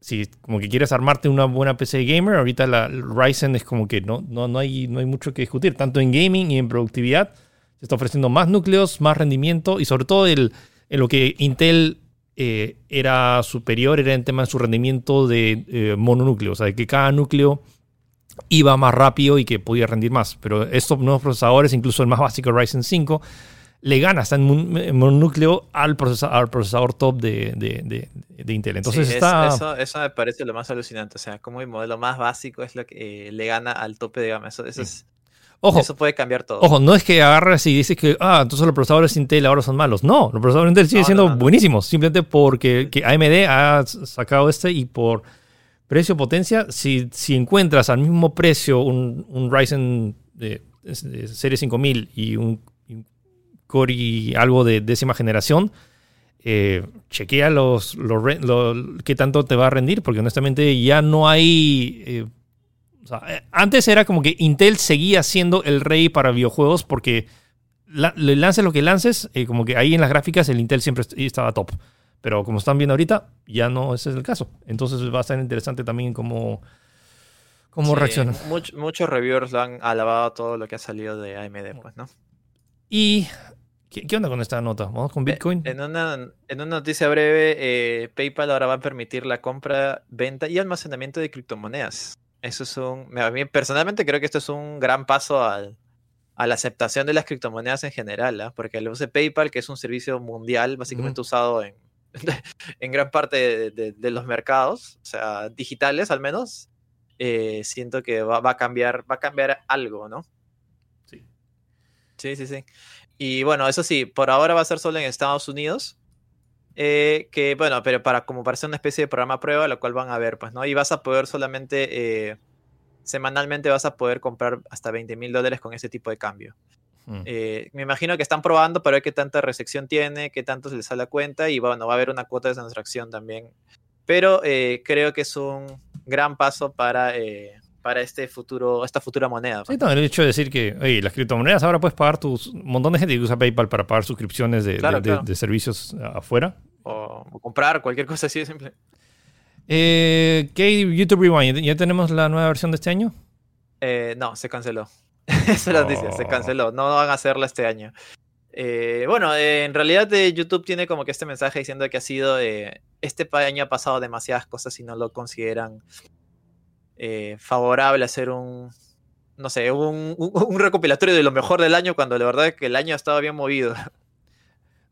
si como que quieres armarte una buena PC gamer, ahorita la Ryzen es como que no, no, no, hay, no hay mucho que discutir, tanto en gaming y en productividad. Se está ofreciendo más núcleos, más rendimiento y sobre todo el, en lo que Intel eh, era superior, era en tema de su rendimiento de eh, mononúcleo, o sea, de que cada núcleo iba más rápido y que podía rendir más. Pero estos nuevos procesadores, incluso el más básico Ryzen 5, le gana hasta en mononúcleo al procesador, al procesador top de, de, Intel. Entonces está... eso, eso, me parece lo más alucinante. O sea, como el modelo más básico es lo que eh, le gana al tope de gama. Eso, eso es Ojo, Eso puede cambiar todo. Ojo, no es que agarras y dices que, ah, entonces los procesadores Intel ahora son malos. No, los procesadores Intel siguen siendo buenísimos. Simplemente porque que AMD ha sacado este y por precio potencia, si, si encuentras al mismo precio un, un Ryzen de, serie 5000 y un, Core y algo de décima generación, eh, chequea los, los, qué tanto te va a rendir, porque honestamente ya no hay eh, eh, antes era como que Intel seguía siendo el rey para videojuegos porque le lances lo que lances, eh, como que ahí en las gráficas el Intel siempre estaba top. Pero como están viendo ahorita, ya no ese es el caso. Entonces va a ser interesante también cómo, cómo reaccionan. muchos reviewers lo han alabado todo lo que ha salido de AMD, pues, ¿no? Y ¿Qué, onda con esta nota? ¿Vamos con eh, Bitcoin? En una, en una noticia breve, PayPal ahora va a permitir la compra, venta y almacenamiento de criptomonedas. Eso es un. A mí personalmente creo que esto es un gran paso al, a la aceptación de las criptomonedas en general, ¿ah? porque el uso de PayPal, que es un servicio mundial, básicamente usado en, en gran parte de, los mercados, o sea, digitales al menos, eh, siento que va, va, a cambiar, va a cambiar algo, ¿no? Sí. Sí, sí, sí. Y bueno, eso sí, por ahora va a ser solo en Estados Unidos. Eh, que bueno, pero para como para ser una especie de programa prueba, lo cual van a ver, pues, ¿no? Y vas a poder solamente, eh, semanalmente vas a poder comprar hasta 20 mil dólares con ese tipo de cambio. Hmm. Eh, me imagino que están probando para ver qué tanta recepción tiene, qué tanto se les sale la cuenta y bueno, va a haber una cuota de transacción también. Pero creo que es un gran paso para, para este futuro, esta futura moneda. Sí, no, el hecho de decir que oye, las criptomonedas ahora puedes pagar tus. Un montón de gente que usa PayPal para pagar suscripciones de, Claro, de- de- claro. de servicios afuera. O, o comprar cualquier cosa así de simple. Eh, ¿Qué YouTube Rewind? ¿Ya tenemos la nueva versión de este año? Eh, no, se canceló. Esa es la noticia, se Oh. canceló. No van a hacerla este año. Eh, bueno, eh, en realidad eh, YouTube tiene como que este mensaje diciendo que ha sido. eh, este año ha pasado demasiadas cosas y no lo consideran eh, favorable hacer un. No sé, un, un- un recopilatorio de lo mejor del año cuando la verdad es que el año ha estado bien movido.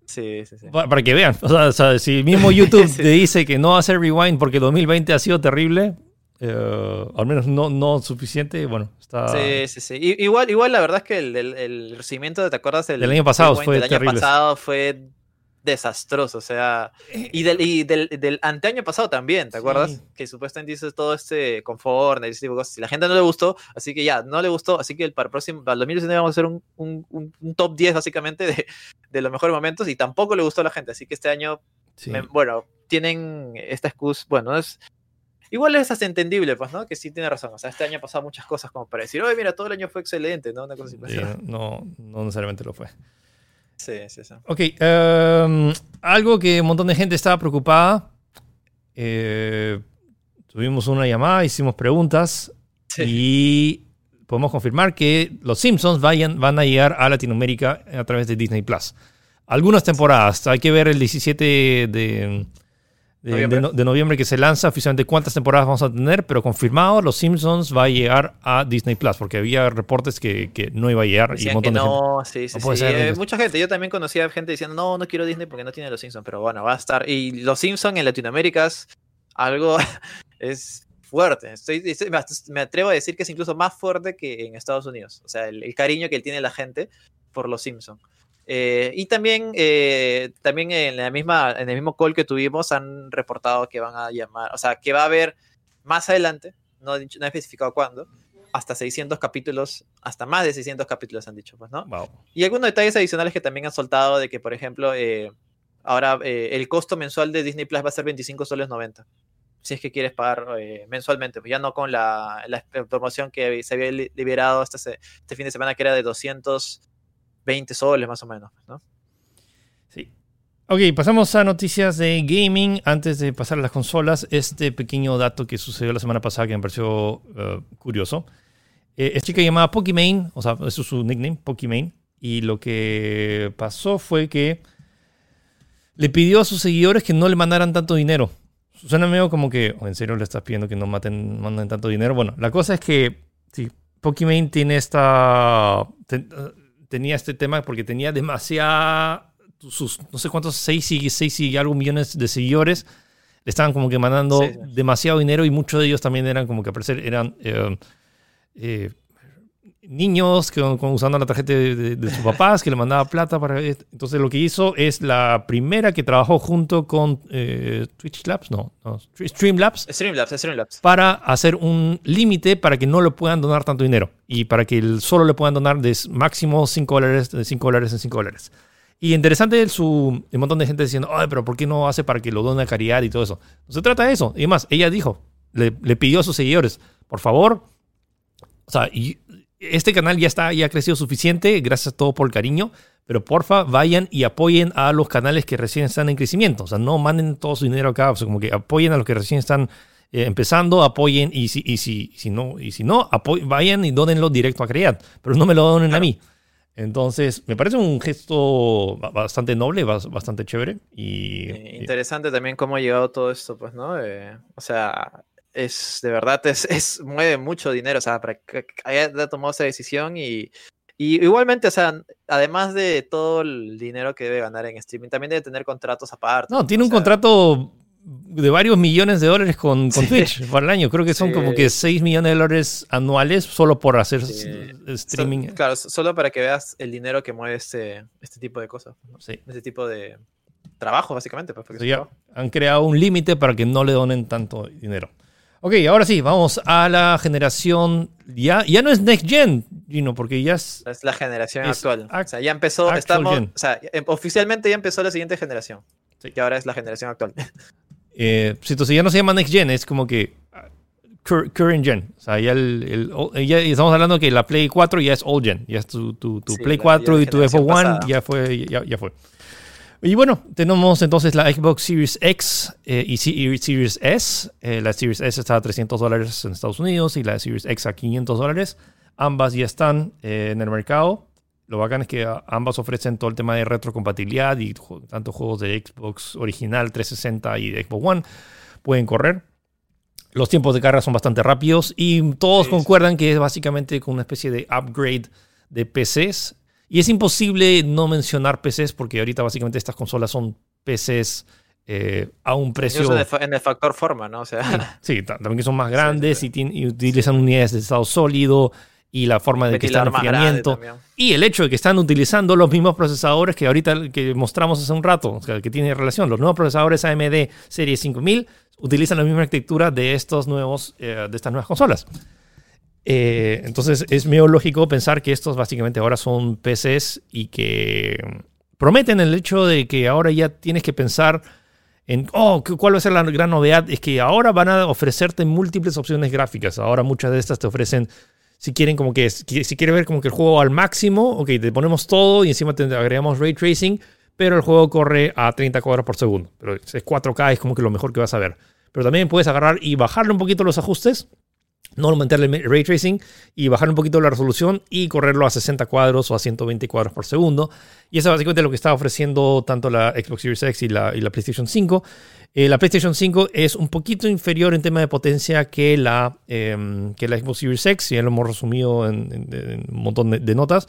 Sí, sí, sí. Pa- Para que vean. O sea, o sea, si mismo YouTube te dice que no hacer Rewind porque 2020 ha sido terrible, eh, al menos no, no suficiente, bueno, está. Sí, sí, sí. Igual, igual la verdad es que el, el- el recibimiento, ¿te acuerdas? Del, Del año pasado Rewind fue del año pasado fue desastroso, o sea, y del, y del, del anteaño pasado también, ¿te acuerdas? Sí. Que supuestamente hizo todo este confort, ese tipo de cosas, y la gente no le gustó, así que ya, no le gustó, así que para el próximo, para el 2019 vamos a hacer un, un- un- un top 10 básicamente de, de los mejores momentos, y tampoco le gustó a la gente, así que este año Sí. me- bueno, tienen esta excusa, bueno, es... Igual es hasta entendible, pues, ¿no? Que sí tiene razón. O sea, este año ha pasado muchas cosas como para decir, oye, mira, todo el año fue excelente, ¿no? Una cosa así. pues. No, no necesariamente lo fue. Sí, sí, sí. Ok, em, algo que un montón de gente estaba preocupada. eh, tuvimos una llamada, hicimos preguntas Sí. y podemos confirmar que los Simpsons vayan, van a llegar a Latinoamérica a través de Disney Plus. Algunas temporadas, hay que ver el 17 de, de- Noviembre. no- de noviembre que se lanza oficialmente cuántas temporadas vamos a tener, pero confirmado, Los Simpsons va a llegar a Disney Plus, porque había reportes que, que no iba a llegar y un que montón de gente. sí, sí, No sí. Eh, mucha gente, yo también conocía gente diciendo, no, no quiero Disney porque no tiene los Simpsons, pero bueno, va a estar. Y los Simpsons en Latinoamérica es algo, es fuerte. Estoy, me atrevo a decir que es incluso más fuerte que en Estados Unidos. O sea, el, el cariño que tiene la gente por los Simpsons. Eh, y también, eh, también en, la misma, en el mismo call que tuvimos han reportado que van a llamar, o sea, que va a haber más adelante, no, he dicho- no especificado cuándo, hasta 600 capítulos, hasta más de 600 capítulos han dicho, pues, ¿no? Wow. Y algunos detalles adicionales que también han soltado de que, por ejemplo, eh, ahora eh, el costo mensual de Disney Plus va a ser 25 soles 90. Si es que quieres pagar eh, mensualmente, pues ya no con la, la promoción que se había li- liberado este, este fin de semana que era de 220 soles más o menos, ¿no? Sí. Ok, pasamos a noticias de gaming. Antes de pasar a las consolas, este pequeño dato que sucedió la semana pasada que me pareció eh, curioso. Eh, esta chica llamada Pokimane, o sea, eso es su nickname, Pokimane. Y lo que pasó fue que le pidió a sus seguidores que no le mandaran tanto dinero. Suena medio como que, "Oh, ¿en serio le estás pidiendo que no maten, manden tanto dinero? Bueno, la cosa es que, Pokimane tiene esta. Tenía este tema porque tenía demasiada. Sus no sé cuántos, 6 y, seis y algo millones de seguidores le estaban como que mandando Sí, sí. demasiado dinero y muchos de ellos también eran como que al parecer eran eh, eh, niños que, con- usando la tarjeta de, de- de sus papás que le mandaba plata para entonces lo que hizo es la primera que trabajó junto con eh, Twitch Labs no, no Streamlabs Streamlabs, Streamlabs. para hacer un límite para que no le puedan donar tanto dinero y para que el- solo le puedan donar de máximo 5 dólares, de 5 dólares en 5 dólares. Y interesante el, su, un montón de gente diciendo, ay, pero ¿por qué no hace para que lo done a caridad y todo eso? No se trata de eso. Y además, ella dijo, le, le pidió a sus seguidores, por favor, o sea, y este canal ya está, ya ha crecido suficiente, gracias a todo por el cariño, pero porfa, vayan y apoyen a los canales que recién están en crecimiento. O sea, no manden todo su dinero acá, o sea, como que apoyen a los que recién están eh, empezando, apoyen y si, y si, si no, y si no vayan y donenlo directo a Creat, pero no me lo donen a mí. Entonces, me parece un gesto ba- bastante noble, bas- bastante chévere. Y, Eh, y- interesante también cómo ha llegado todo esto, pues, ¿no? Eh, o sea, es de verdad, es, es mueve mucho dinero, o sea, para que haya tomado esa decisión y, y igualmente, o sea, además de todo el dinero que debe ganar en streaming, también debe tener contratos aparte. no, tiene un sea, contrato de varios millones de dólares con, con Sí. Twitch para el año. Creo que son Sí. como que 6 millones de dólares anuales solo por hacer Sí. s- so- streaming. claro, so- solo para que veas el dinero que mueve este, este tipo de cosas, este tipo de trabajo, básicamente. Pues, ya trabajo. han creado un límite para que no le donen tanto dinero. Ok, ahora sí, vamos a la generación. Ya, ya no es Next Gen, Gino, porque ya es. Es la generación Es actual. ac- o sea, ya empezó, estamos, gen. o sea, em- oficialmente ya empezó la siguiente generación. Sí. Que ahora es la generación actual. Eh, entonces ya no se llama Next Gen, es como que. ah, current gen. O sea, ya, el, ya estamos hablando que la Play 4 ya es old gen. Ya es tu, tu, Play 4 y tu Xbox One ya fue, ya, ya, fue. Y bueno, tenemos entonces la Xbox Series X eh, y Series S. Eh, la Series S está a 300 dólares en Estados Unidos y la Series X a 500 dólares. Ambas ya están eh, en el mercado. Lo bacán es que ambas ofrecen todo el tema de retrocompatibilidad y tanto juegos de Xbox original 360 y de Xbox One pueden correr. Los tiempos de carga son bastante rápidos y todos concuerdan que es básicamente con una especie de upgrade de PCs. Y es imposible no mencionar PCs porque ahorita básicamente estas consolas son PCs eh, a un precio... En el factor forma, ¿no? O sea... Sí, también que son más grandes y, y, utilizan unidades de estado sólido y la forma de que está el enfriamiento. Y el hecho de que están utilizando los mismos procesadores que ahorita que mostramos hace un rato, o sea, que tiene relación. Los nuevos procesadores AMD Serie 5000 utilizan la misma arquitectura de, estos nuevos, eh, de estas nuevas consolas. Eh, entonces es medio lógico pensar que estos básicamente ahora son PCs y que prometen el hecho de que ahora ya tienes que pensar en, oh, ¿cuál va a ser la gran novedad? Es que ahora van a ofrecerte múltiples opciones gráficas. Ahora muchas de estas te ofrecen, si quieren como que, si quieren ver como que el juego al máximo, ok, te ponemos todo y encima te agregamos ray tracing, pero el juego corre a 30 cuadros por segundo. Pero es 4K, es como que lo mejor que vas a ver. Pero también puedes agarrar y bajarle un poquito los ajustes, no meterle ray tracing y bajar un poquito la resolución y correrlo a 60 cuadros o a 120 cuadros por segundo. Y eso es básicamente lo que está ofreciendo tanto la Xbox Series X y la, PlayStation 5. Eh, la PlayStation 5 es un poquito inferior en tema de potencia que la, em, que la Xbox Series X, ya lo hemos resumido en, un montón de notas.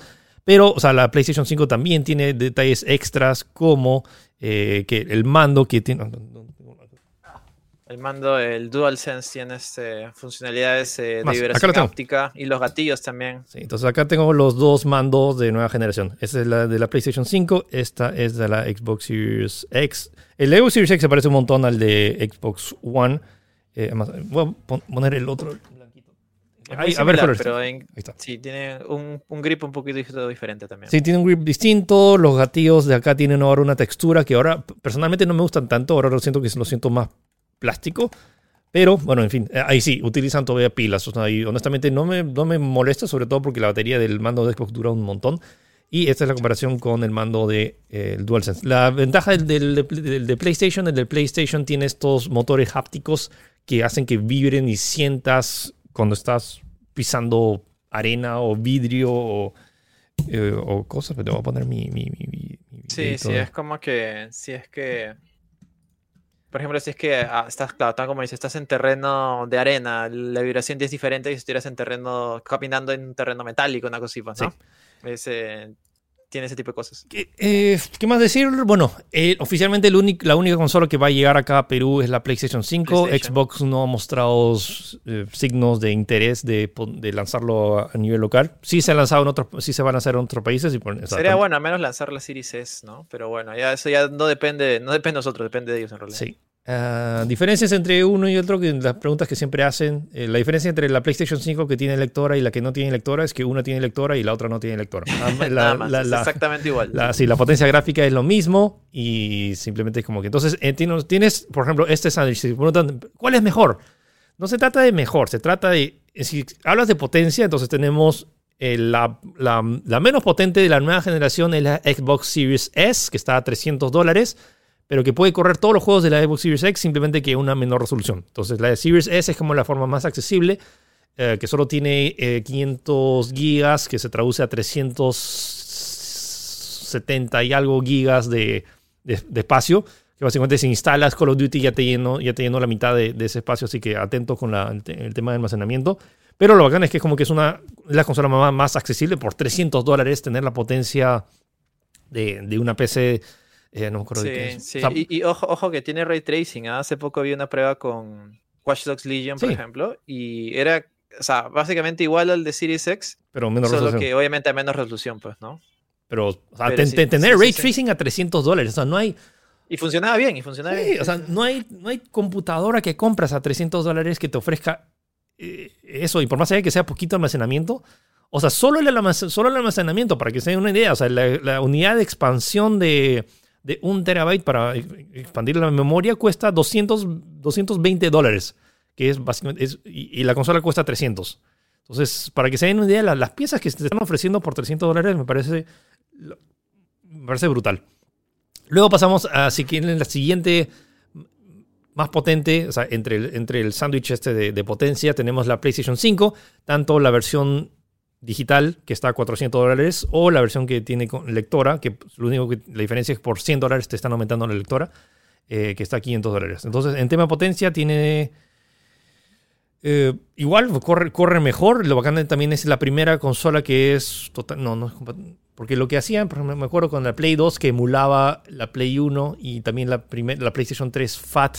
Pero, o sea, la PlayStation 5 también tiene detalles extras como eh, que el mando que tiene... El mando, el DualSense tiene este, funcionalidades eh, de vibración óptica y los gatillos también. Sí, entonces acá tengo los dos mandos de nueva generación. Esta es la de la PlayStation 5, esta es de la Xbox Series X. El Xbox Series X se parece un montón al de Xbox One. Eh, voy a poner el otro, a ver, pero sí, tiene un, grip un poquito diferente también. Sí, tiene un grip distinto. Los gatillos de acá tienen ahora una textura que ahora personalmente no me gustan tanto. Ahora lo siento que lo siento más plástico. Pero bueno, en fin, eh, ahí sí, utilizan todavía pilas. y honestamente no me, no me molesta, sobre todo porque la batería del mando de Xbox dura un montón. Y esta es la comparación con el mando de eh, DualSense. La ventaja del, del, de PlayStation, el del PlayStation tiene estos motores hápticos que hacen que vibren y sientas cuando estás pisando arena o vidrio o, eh, cosas, pero te voy a poner mi... sí, sí, es como que, si es que, por ejemplo, si es que ah, estás, claro, como dices, estás en terreno de arena, la vibración es diferente que si estuvieras en terreno, caminando en un terreno metálico, una cosita, ¿no? Sí tiene ese tipo de cosas. ¿Qué, eh, más decir? Bueno, eh, oficialmente el la única consola que va a llegar acá a Perú es la PlayStation 5. Xbox no ha mostrado eh, signos de interés de, lanzarlo a nivel local. Sí se ha lanzado en otros, sí se van a hacer en otros países. Y, Sería bueno al menos lanzar la Series S, ¿no? Pero bueno, ya eso ya no depende, no depende de nosotros, depende de ellos en realidad. Sí. Ah, diferencias entre uno y otro, que las preguntas que siempre hacen. Eh, la diferencia entre la PlayStation 5 que tiene lectora y la que no tiene lectora es que una tiene lectora y la otra no tiene lectora. Ah, exactamente igual. Sí, la potencia gráfica es lo mismo y simplemente es como que. Entonces, eh, tienes, por ejemplo, este sándwich. Si preguntan, ¿cuál es mejor? No se trata de mejor, se trata de. Eh, si hablas de potencia, entonces tenemos la, la, menos potente de la nueva generación es la Xbox Series S, que está a 300 dólares pero que puede correr todos los juegos de la Xbox Series X, simplemente que una menor resolución. Entonces la Series S es como la forma más accesible, eh, que solo tiene 500 eh, gigas, que se traduce a 370 y algo gigas de, espacio, que básicamente si instalas Call of Duty ya te llenó, ya te llenó la mitad de, ese espacio, así que atento con el, tema de almacenamiento. Pero lo bacán es que es como que es una la consola más, más accesible por 300 dólares tener la potencia de, de una PC eh, no me acuerdo sí, Sí. y, ojo, ojo que tiene ray tracing. ¿ah? Hace poco vi una prueba con Watch Dogs Legion, por ejemplo, y era, o sea, básicamente igual al de Series X, pero menos solo que obviamente a menos resolución, pues, ¿no? Pero, o sea, tener ray tracing a 300 dólares, o sea, no hay... Y funcionaba bien, y funcionaba bien. o sea, no hay, no hay computadora que compras a 300 dólares que te ofrezca eh, eso, y por más allá que sea poquito almacenamiento, o sea, solo el, solo el almacenamiento, para que se den una idea, o sea, la unidad de expansión de, de un terabyte para expandir la memoria cuesta 200, 220 dólares. que es básicamente, y, la consola cuesta 300. Entonces, para que se den una idea, las, piezas que se están ofreciendo por 300 dólares me parece, me parece brutal. Luego pasamos a, la siguiente más potente, o sea, entre el, entre el sándwich este de, potencia, tenemos la PlayStation 5, tanto la versión digital, que está a 400 dólares, o la versión que tiene lectora, que lo único que la diferencia es que por 100 dólares te están aumentando la lectora, eh, que está a 500 dólares. Entonces, en tema de potencia, tiene. Eh, igual corre, corre mejor. Lo bacán también es la primera consola que es total. No, no es porque lo que hacían, por ejemplo, me acuerdo con la Play 2 que emulaba la Play 1 y también la, la PlayStation 3 FAT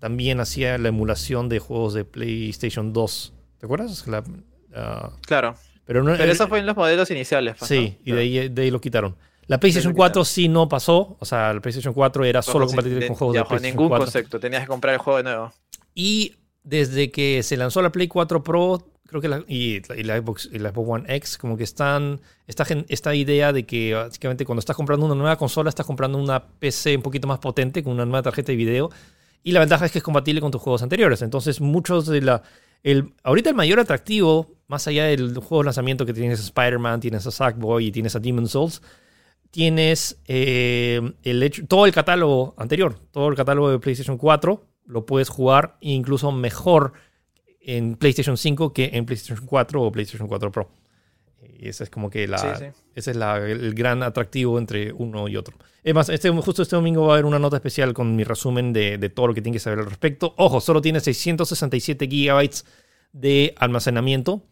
también hacía la emulación de juegos de PlayStation 2. ¿Te acuerdas? Claro. Pero, no, eso fue en los modelos iniciales. Pues, sí, y de ahí, lo quitaron. La PlayStation 4 sí no pasó. O sea, la PlayStation 4 era solo compatible con juegos de PlayStation ningún concepto. Tenías que comprar el juego de nuevo. Y desde que se lanzó la Play 4 Pro, creo que la, y, la, Xbox, y la Xbox One X, como que están, esta, esta idea de que básicamente cuando estás comprando una nueva consola, estás comprando una PC un poquito más potente, con una nueva tarjeta de video, y la ventaja es que es compatible con tus juegos anteriores. Entonces, muchos de la... El, ahorita el mayor atractivo, más allá del juego de lanzamiento que tienes a Spider-Man, tienes a Sackboy y tienes a Demon's Souls, tienes eh, el todo el catálogo anterior, todo el catálogo de PlayStation 4, lo puedes jugar incluso mejor en PlayStation 5 que en PlayStation 4 o PlayStation 4 Pro. Y ese es como que la, Ese es el gran atractivo entre uno y otro. Es más, este, justo este domingo va a haber una nota especial con mi resumen de, de todo lo que tiene que saber al respecto. Ojo, solo tiene 667 gigabytes de almacenamiento.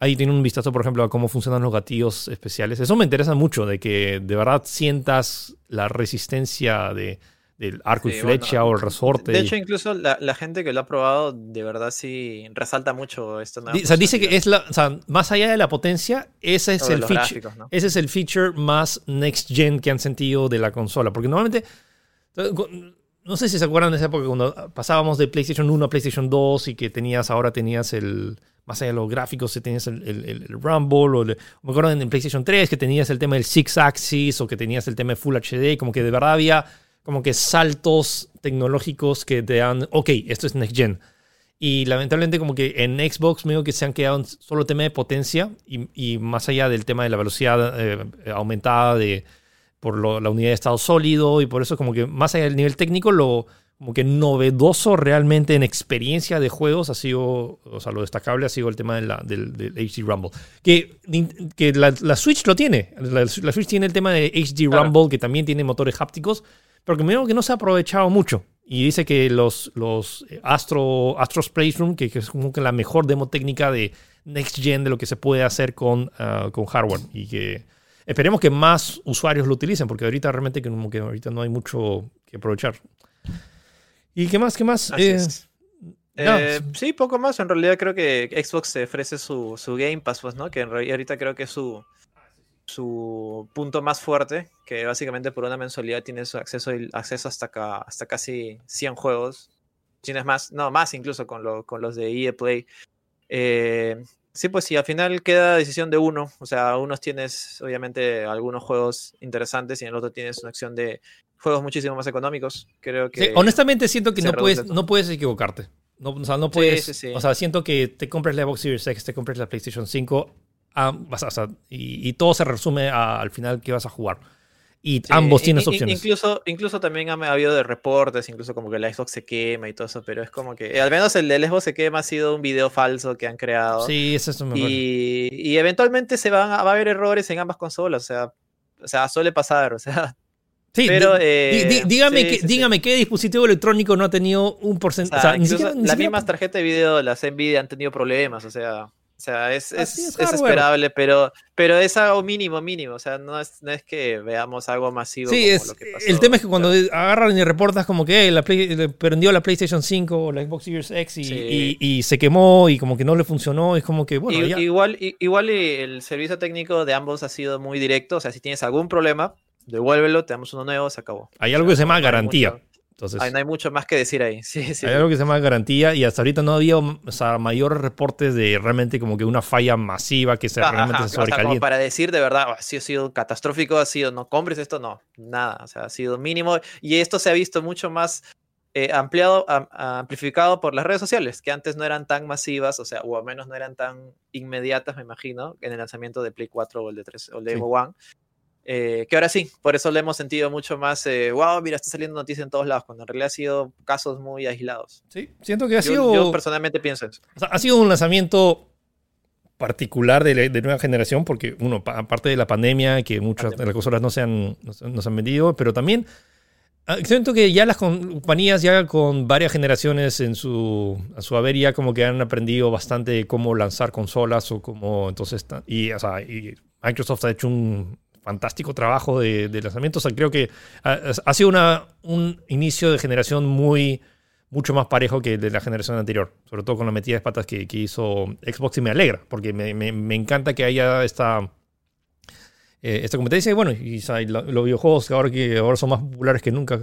Ahí tiene un vistazo, por ejemplo, a cómo funcionan los gatillos especiales. Eso me interesa mucho, de que de verdad sientas la resistencia de, del arco y flecha o el resorte. De hecho, incluso la, gente que lo ha probado, de verdad sí resalta mucho esto. O sea, dice que es la, o sea, más allá de la potencia, ese es, el feature, ese es el feature más next gen que han sentido de la consola. Porque normalmente, no sé si se acuerdan de esa época cuando pasábamos de PlayStation 1 a PlayStation 2 y que tenías, ahora tenías el, más allá de los gráficos, tenías el, el, Rumble, o me acuerdo en PlayStation 3 que tenías el tema del Six Axis o que tenías el tema de Full HD, como que de verdad había como que saltos tecnológicos que te dan, ok, esto es next gen. Y lamentablemente como que en Xbox medio que se han quedado en solo tema de potencia y, más allá del tema de la velocidad eh, aumentada de, por la unidad de estado sólido y por eso como que más allá del nivel técnico lo como que novedoso realmente en experiencia de juegos ha sido, o sea, lo destacable ha sido el tema de la, del, HD Rumble. Que, que la, Switch lo tiene, la, Switch tiene el tema de HD Rumble que también tiene motores hápticos pero que que no se ha aprovechado mucho. Y dice que los, los Astro, Astro's Playroom, que, que, es como que la mejor demo técnica de Next Gen de lo que se puede hacer con, uh, con hardware. Y que esperemos que más usuarios lo utilicen, porque ahorita realmente que, como que ahorita no hay mucho que aprovechar. ¿Y qué más? ¿Qué más? Eh, eh, sí, poco más. En realidad creo que Xbox ofrece su, su Game Pass, pues, ¿no? Que en realidad ahorita creo que es su, su punto más fuerte, que básicamente por una mensualidad tienes acceso, acceso hasta, hasta casi 100 juegos. Tienes más, no, más incluso con, lo, con los de EA Play. Eh, sí, pues sí, al final queda decisión de uno. O sea, unos tienes obviamente algunos juegos interesantes y en el otro tienes una acción de juegos muchísimo más económicos. Creo que. honestamente siento que no puedes, no puedes equivocarte. No, o sea, no puedes. o sea, siento que te compres la Xbox Series X, te compres la PlayStation 5 y, todo se resume al final que vas a jugar. Y ambos tienes opciones. Incluso, incluso también ha habido de reportes, incluso como que la Xbox se quema y todo eso, pero es como que, al menos el de Xbox se quema ha sido un video falso que han creado. Sí, eso es mejor. Y, y eventualmente se van va a haber errores en ambas consolas, o sea, o sea suele pasar, o sea. Sí, pero, eh, dígame, dígame qué dispositivo electrónico no ha tenido un porcentaje. las mismas tarjetas de video, las Nvidia han tenido problemas, o sea. O sea, es, es, esperable, pero, pero es algo mínimo, mínimo. O sea, no es, no es que veamos algo masivo. Sí, es, el tema es que cuando agarran y reportas como que la prendió la PlayStation 5 o la Xbox Series X y, y, se quemó y como que no le funcionó, es como que, bueno, Igual, igual el servicio técnico de ambos ha sido muy directo. O sea, si tienes algún problema, devuélvelo, te damos uno nuevo, se acabó. Hay algo que se llama garantía. Entonces, no hay mucho más que decir ahí. hay algo que se llama garantía y hasta ahorita no ha habido o mayores reportes de realmente como que una falla masiva que se realmente se sobrecaliente. para decir de verdad, oh, ha sido catastrófico, ha sido no compres esto, no, nada. O sea, ha sido mínimo. Y esto se ha visto mucho más eh, ampliado, amplificado por las redes sociales, que antes no eran tan masivas, o sea, o al menos no eran tan inmediatas, me imagino, en el lanzamiento de Play 4 o el de 3 o el de One. Eh, que ahora sí, por eso le hemos sentido mucho más, wow, mira, está saliendo noticia en todos lados, cuando en realidad ha sido casos muy aislados. Sí, siento que ha sido... Yo personalmente pienso eso. ha sido un lanzamiento particular de, nueva generación, porque uno, aparte de la pandemia, que muchas de las consolas no se han, no, se han vendido, pero también ah, siento que ya las compañías ya con varias generaciones en su, a su haber ya como que han aprendido bastante cómo lanzar consolas o cómo entonces y, o sea, y Microsoft ha hecho un fantástico trabajo de, lanzamiento. O sea, creo que ha, ha sido una, un inicio de generación muy mucho más parejo que de la generación anterior, sobre todo con la metida de patas que, hizo Xbox y me alegra, porque me, encanta que haya esta, eh, esta competencia y bueno, y, los videojuegos ahora, que ahora son más populares que nunca.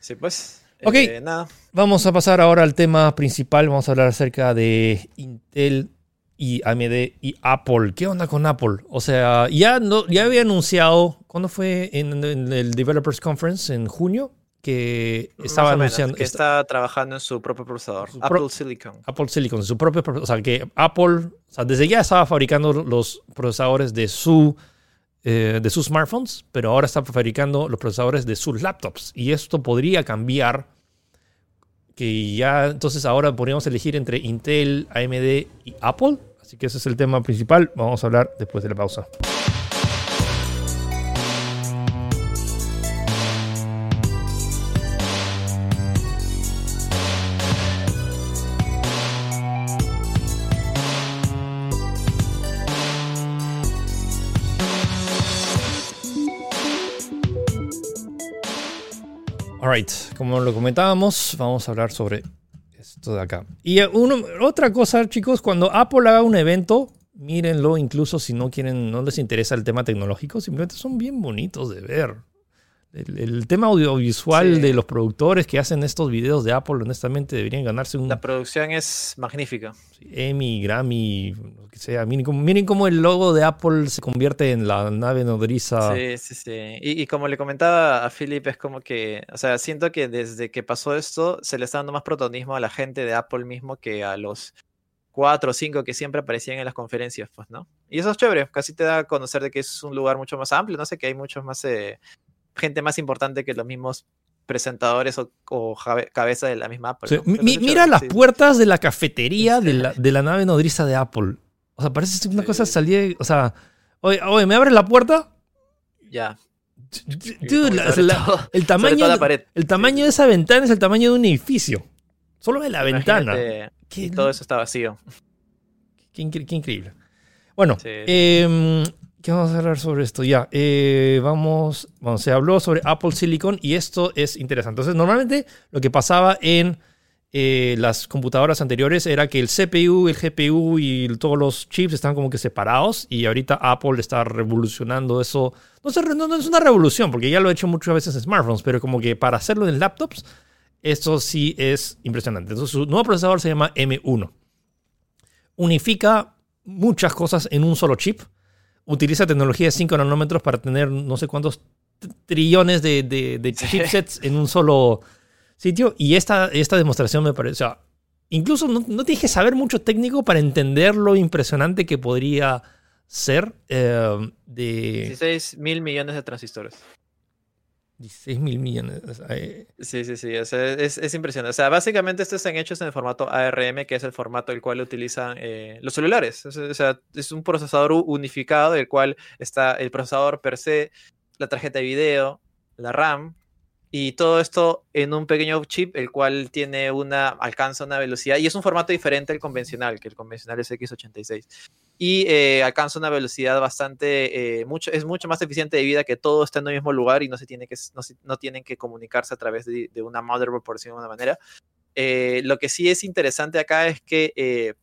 Sí, pues. Ok, eh, nada. vamos a pasar ahora al tema principal, vamos a hablar acerca de Intel y AMD y Apple. ¿Qué onda con Apple? O sea, ya, no, ya había anunciado, ¿cuándo fue en el Developers Conference? ¿En junio? que estaba anunciando. que está trabajando en su propio procesador, Apple Silicon. Apple Silicon, su propio O sea, que Apple, o sea, desde ya estaba fabricando los procesadores de su. Eh, de sus smartphones, pero ahora está fabricando los procesadores de sus laptops. Y esto podría cambiar. Que ya entonces ahora podríamos elegir entre Intel, AMD y Apple. Así que ese es el tema principal. Vamos a hablar después de la pausa. Alright, como lo comentábamos, vamos a hablar sobre esto de acá. Y otra cosa, chicos, cuando Apple haga un evento, mírenlo, incluso si no quieren, no les interesa el tema tecnológico, simplemente son bien bonitos de ver. El, tema audiovisual de los productores que hacen estos videos de Apple, honestamente, deberían ganarse un. La producción es magnífica. Emmy, Grammy, lo que sea. Miren cómo, el logo de Apple se convierte en la nave nodriza. Sí, sí, sí. Y, como le comentaba a Philip, es como que. O sea, siento que desde que pasó esto, se le está dando más protagonismo a la gente de Apple mismo que a los cuatro o cinco que siempre aparecían en las conferencias, pues, ¿no? Y eso es chévere, casi te da a conocer de que es un lugar mucho más amplio, no sé, que hay muchos más eh, gente más importante que los mismos presentadores o, cabeza de la misma Apple. mira las puertas de la cafetería de la, de la, nave nodriza de Apple. O sea, parece una cosa salía. O sea, oye, oye, ¿me abres la puerta? Ya. el tamaño, el tamaño de esa ventana es el tamaño de un edificio. Solo de la ventana. todo eso está vacío. Qué, increíble. Bueno, eh, ¿Qué vamos a hablar sobre esto? Ya, eh, vamos, se habló sobre Apple Silicon y esto es interesante. Entonces, normalmente lo que pasaba en eh, las computadoras anteriores era que el CPU, el GPU y todos los chips estaban como que separados y ahorita Apple está revolucionando eso. No, no, es una revolución porque ya lo he hecho muchas veces en smartphones, pero como que para hacerlo en laptops, esto sí es impresionante. Entonces, su nuevo procesador se llama M1. Unifica muchas cosas en un solo chip utiliza tecnología de 5 nanómetros para tener no sé cuántos trillones de, chipsets en un solo sitio. Y esta, esta demostración me parece, o sea, incluso no, no tienes que saber mucho técnico para entender lo impresionante que podría ser eh, de... 16 mil millones de transistores. 16 mil millones. Sí, sí, sí, es, impresionante. O sea, básicamente estos están hechos en el formato ARM, que es el formato el cual utilizan eh, los celulares. O sea, es un procesador unificado del cual está el procesador per se, la tarjeta de video, la RAM, y todo esto en un pequeño chip, el cual tiene una, alcanza una velocidad, y es un formato diferente al convencional, que el convencional es X86. Y eh, alcanza una velocidad bastante, eh, mucho, es mucho más eficiente de vida que todo está en el mismo lugar y no, se tiene que, no, tienen que comunicarse a través de, una motherboard, por decirlo de una manera. Eh, lo que sí es interesante acá es que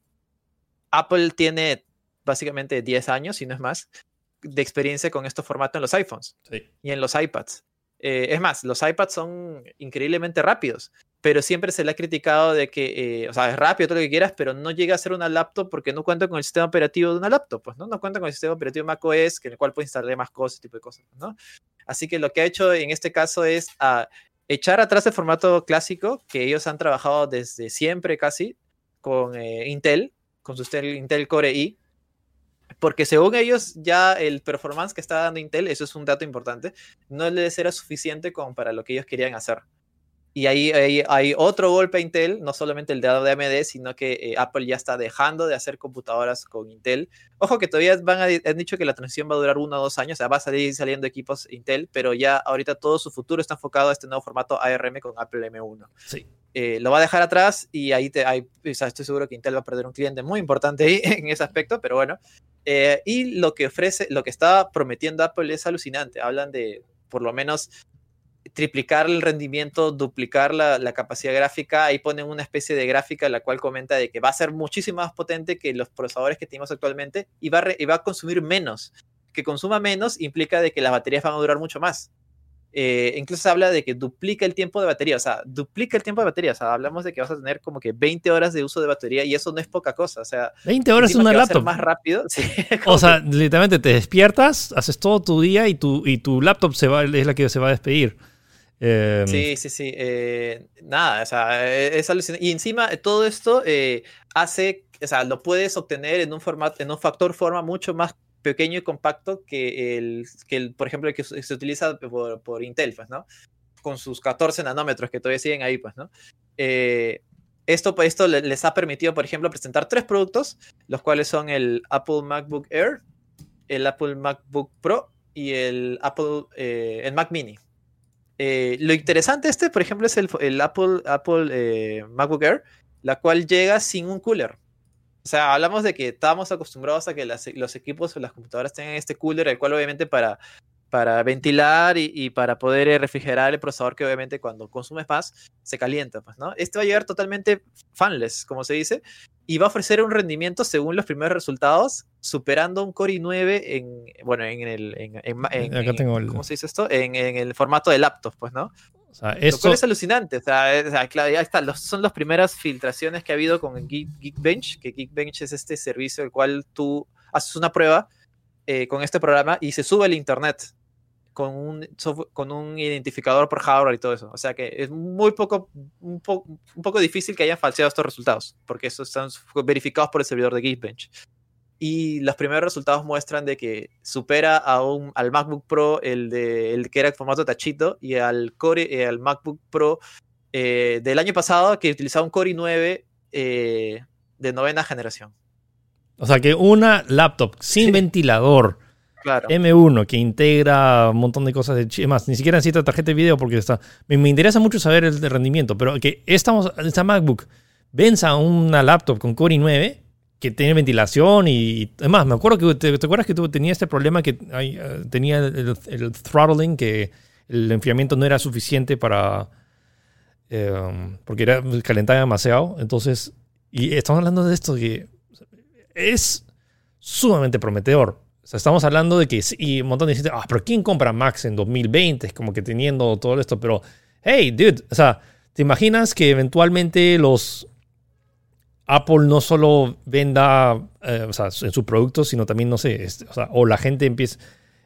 Apple tiene básicamente 10 años, si no es más, de experiencia con este formato en los iPhones y en los iPads. Eh, es más, los iPads son increíblemente rápidos, pero siempre se le ha criticado de que, eh, o sea, es rápido, todo lo que quieras, pero no llega a ser una laptop porque no cuenta con el sistema operativo de una laptop, pues, ¿no? No cuenta con el sistema operativo macOS, que en el cual puede instalar más cosas, tipo de cosas, ¿no? Así que lo que ha hecho en este caso es a echar atrás el formato clásico que ellos han trabajado desde siempre casi con eh, Intel, con su Intel Core i, porque según ellos ya el performance que está dando Intel, eso es un dato importante, no les era suficiente como para lo que ellos querían hacer. Y ahí, hay otro golpe a Intel, no solamente el de AMD, sino que eh, Apple ya está dejando de hacer computadoras con Intel. Ojo que todavía van a, han dicho que la transición va a durar uno o dos años, o sea, va a salir saliendo equipos Intel, pero ya ahorita todo su futuro está enfocado a este nuevo formato ARM con Apple M1. Sí. Eh, lo va a dejar atrás y ahí te, hay, o sea, estoy seguro que Intel va a perder un cliente muy importante ahí en ese aspecto, pero bueno. Eh, y lo que ofrece, lo que está prometiendo Apple es alucinante. Hablan de por lo menos triplicar el rendimiento, duplicar la, capacidad gráfica. Ahí ponen una especie de gráfica la cual comenta de que va a ser muchísimo más potente que los procesadores que tenemos actualmente y va y va a consumir menos. Que consuma menos implica de que las baterías van a durar mucho más. Eh, incluso se habla de que duplica el tiempo de batería, o sea, duplica el tiempo de batería, o sea, hablamos de que vas a tener como que 20 horas de uso de batería y eso no es poca cosa, o sea, 20 horas es una laptop. más rápido, O sea, literalmente te despiertas, haces todo tu día y tu, y tu laptop se va, es la que se va a despedir. Em, sí, sí, sí. Eh, nada, o sea, e, es alucinante. Y encima todo esto eh, hace, o sea, lo puedes obtener en un formato, en un factor forma mucho más pequeño y compacto que el, que el por ejemplo, el que se utiliza por, por, Intel, pues, ¿no? Con sus 14 nanómetros que todavía siguen ahí, pues, ¿no? Eh, esto, pues, esto les ha permitido, por ejemplo, presentar tres productos, los cuales son el Apple MacBook Air, el Apple MacBook Pro y el Apple, el Mac Mini. Eh, lo interesante este, por ejemplo, es el, Apple, Apple eh, MacBook Air, la cual llega sin un cooler. O sea, hablamos de que estábamos acostumbrados a que los equipos o las computadoras tengan este cooler, el cual obviamente para, para ventilar y, para poder eh, refrigerar el procesador que obviamente cuando consumes más se calienta, pues, ¿no? Este va a llegar totalmente fanless, como se dice, y va a ofrecer un rendimiento según los primeros resultados, superando un Core i9 en, bueno, en el, en, ¿cómo se dice esto? En, el formato de laptop, pues, ¿no? O sea, Lo cual es alucinante, o sea, claro, ya está, son las primeras filtraciones que ha habido con Geekbench, que Geekbench es este servicio el cual tú haces una prueba eh, con este programa y se sube al internet con un, con un identificador por hardware y todo eso. O sea que es muy poco, un, poco difícil que hayan falseado estos resultados, porque estos están verificados por el servidor de Geekbench. Y los primeros resultados muestran de que supera a un, al MacBook Pro el, de, el que era el formato tachito y al, Core, eh, al MacBook Pro eh, del año pasado que utilizaba un Core i9 eh, de novena generación. O sea que una laptop sin ventilador M1 que integra un montón de cosas de más, ni siquiera necesita tarjeta de video porque está. Me, interesa mucho saber el rendimiento, pero que estamos, esta MacBook venza una laptop con Core i9 que tiene ventilación y, además me acuerdo que te, acuerdas que tú tenías este problema que eh, tenía el, throttling que el enfriamiento no era suficiente para eh, porque era calentaba demasiado entonces y estamos hablando de esto que es sumamente prometedor estamos hablando de que, y un montón de gente, ah, pero ¿quién compra Max en 2020? Es como que teniendo todo esto, pero, hey, dude, o sea, ¿te imaginas que eventualmente los Apple no solo venda, eh, o sea, en sus productos, sino también, no sé, este, o, sea, o la gente empiece,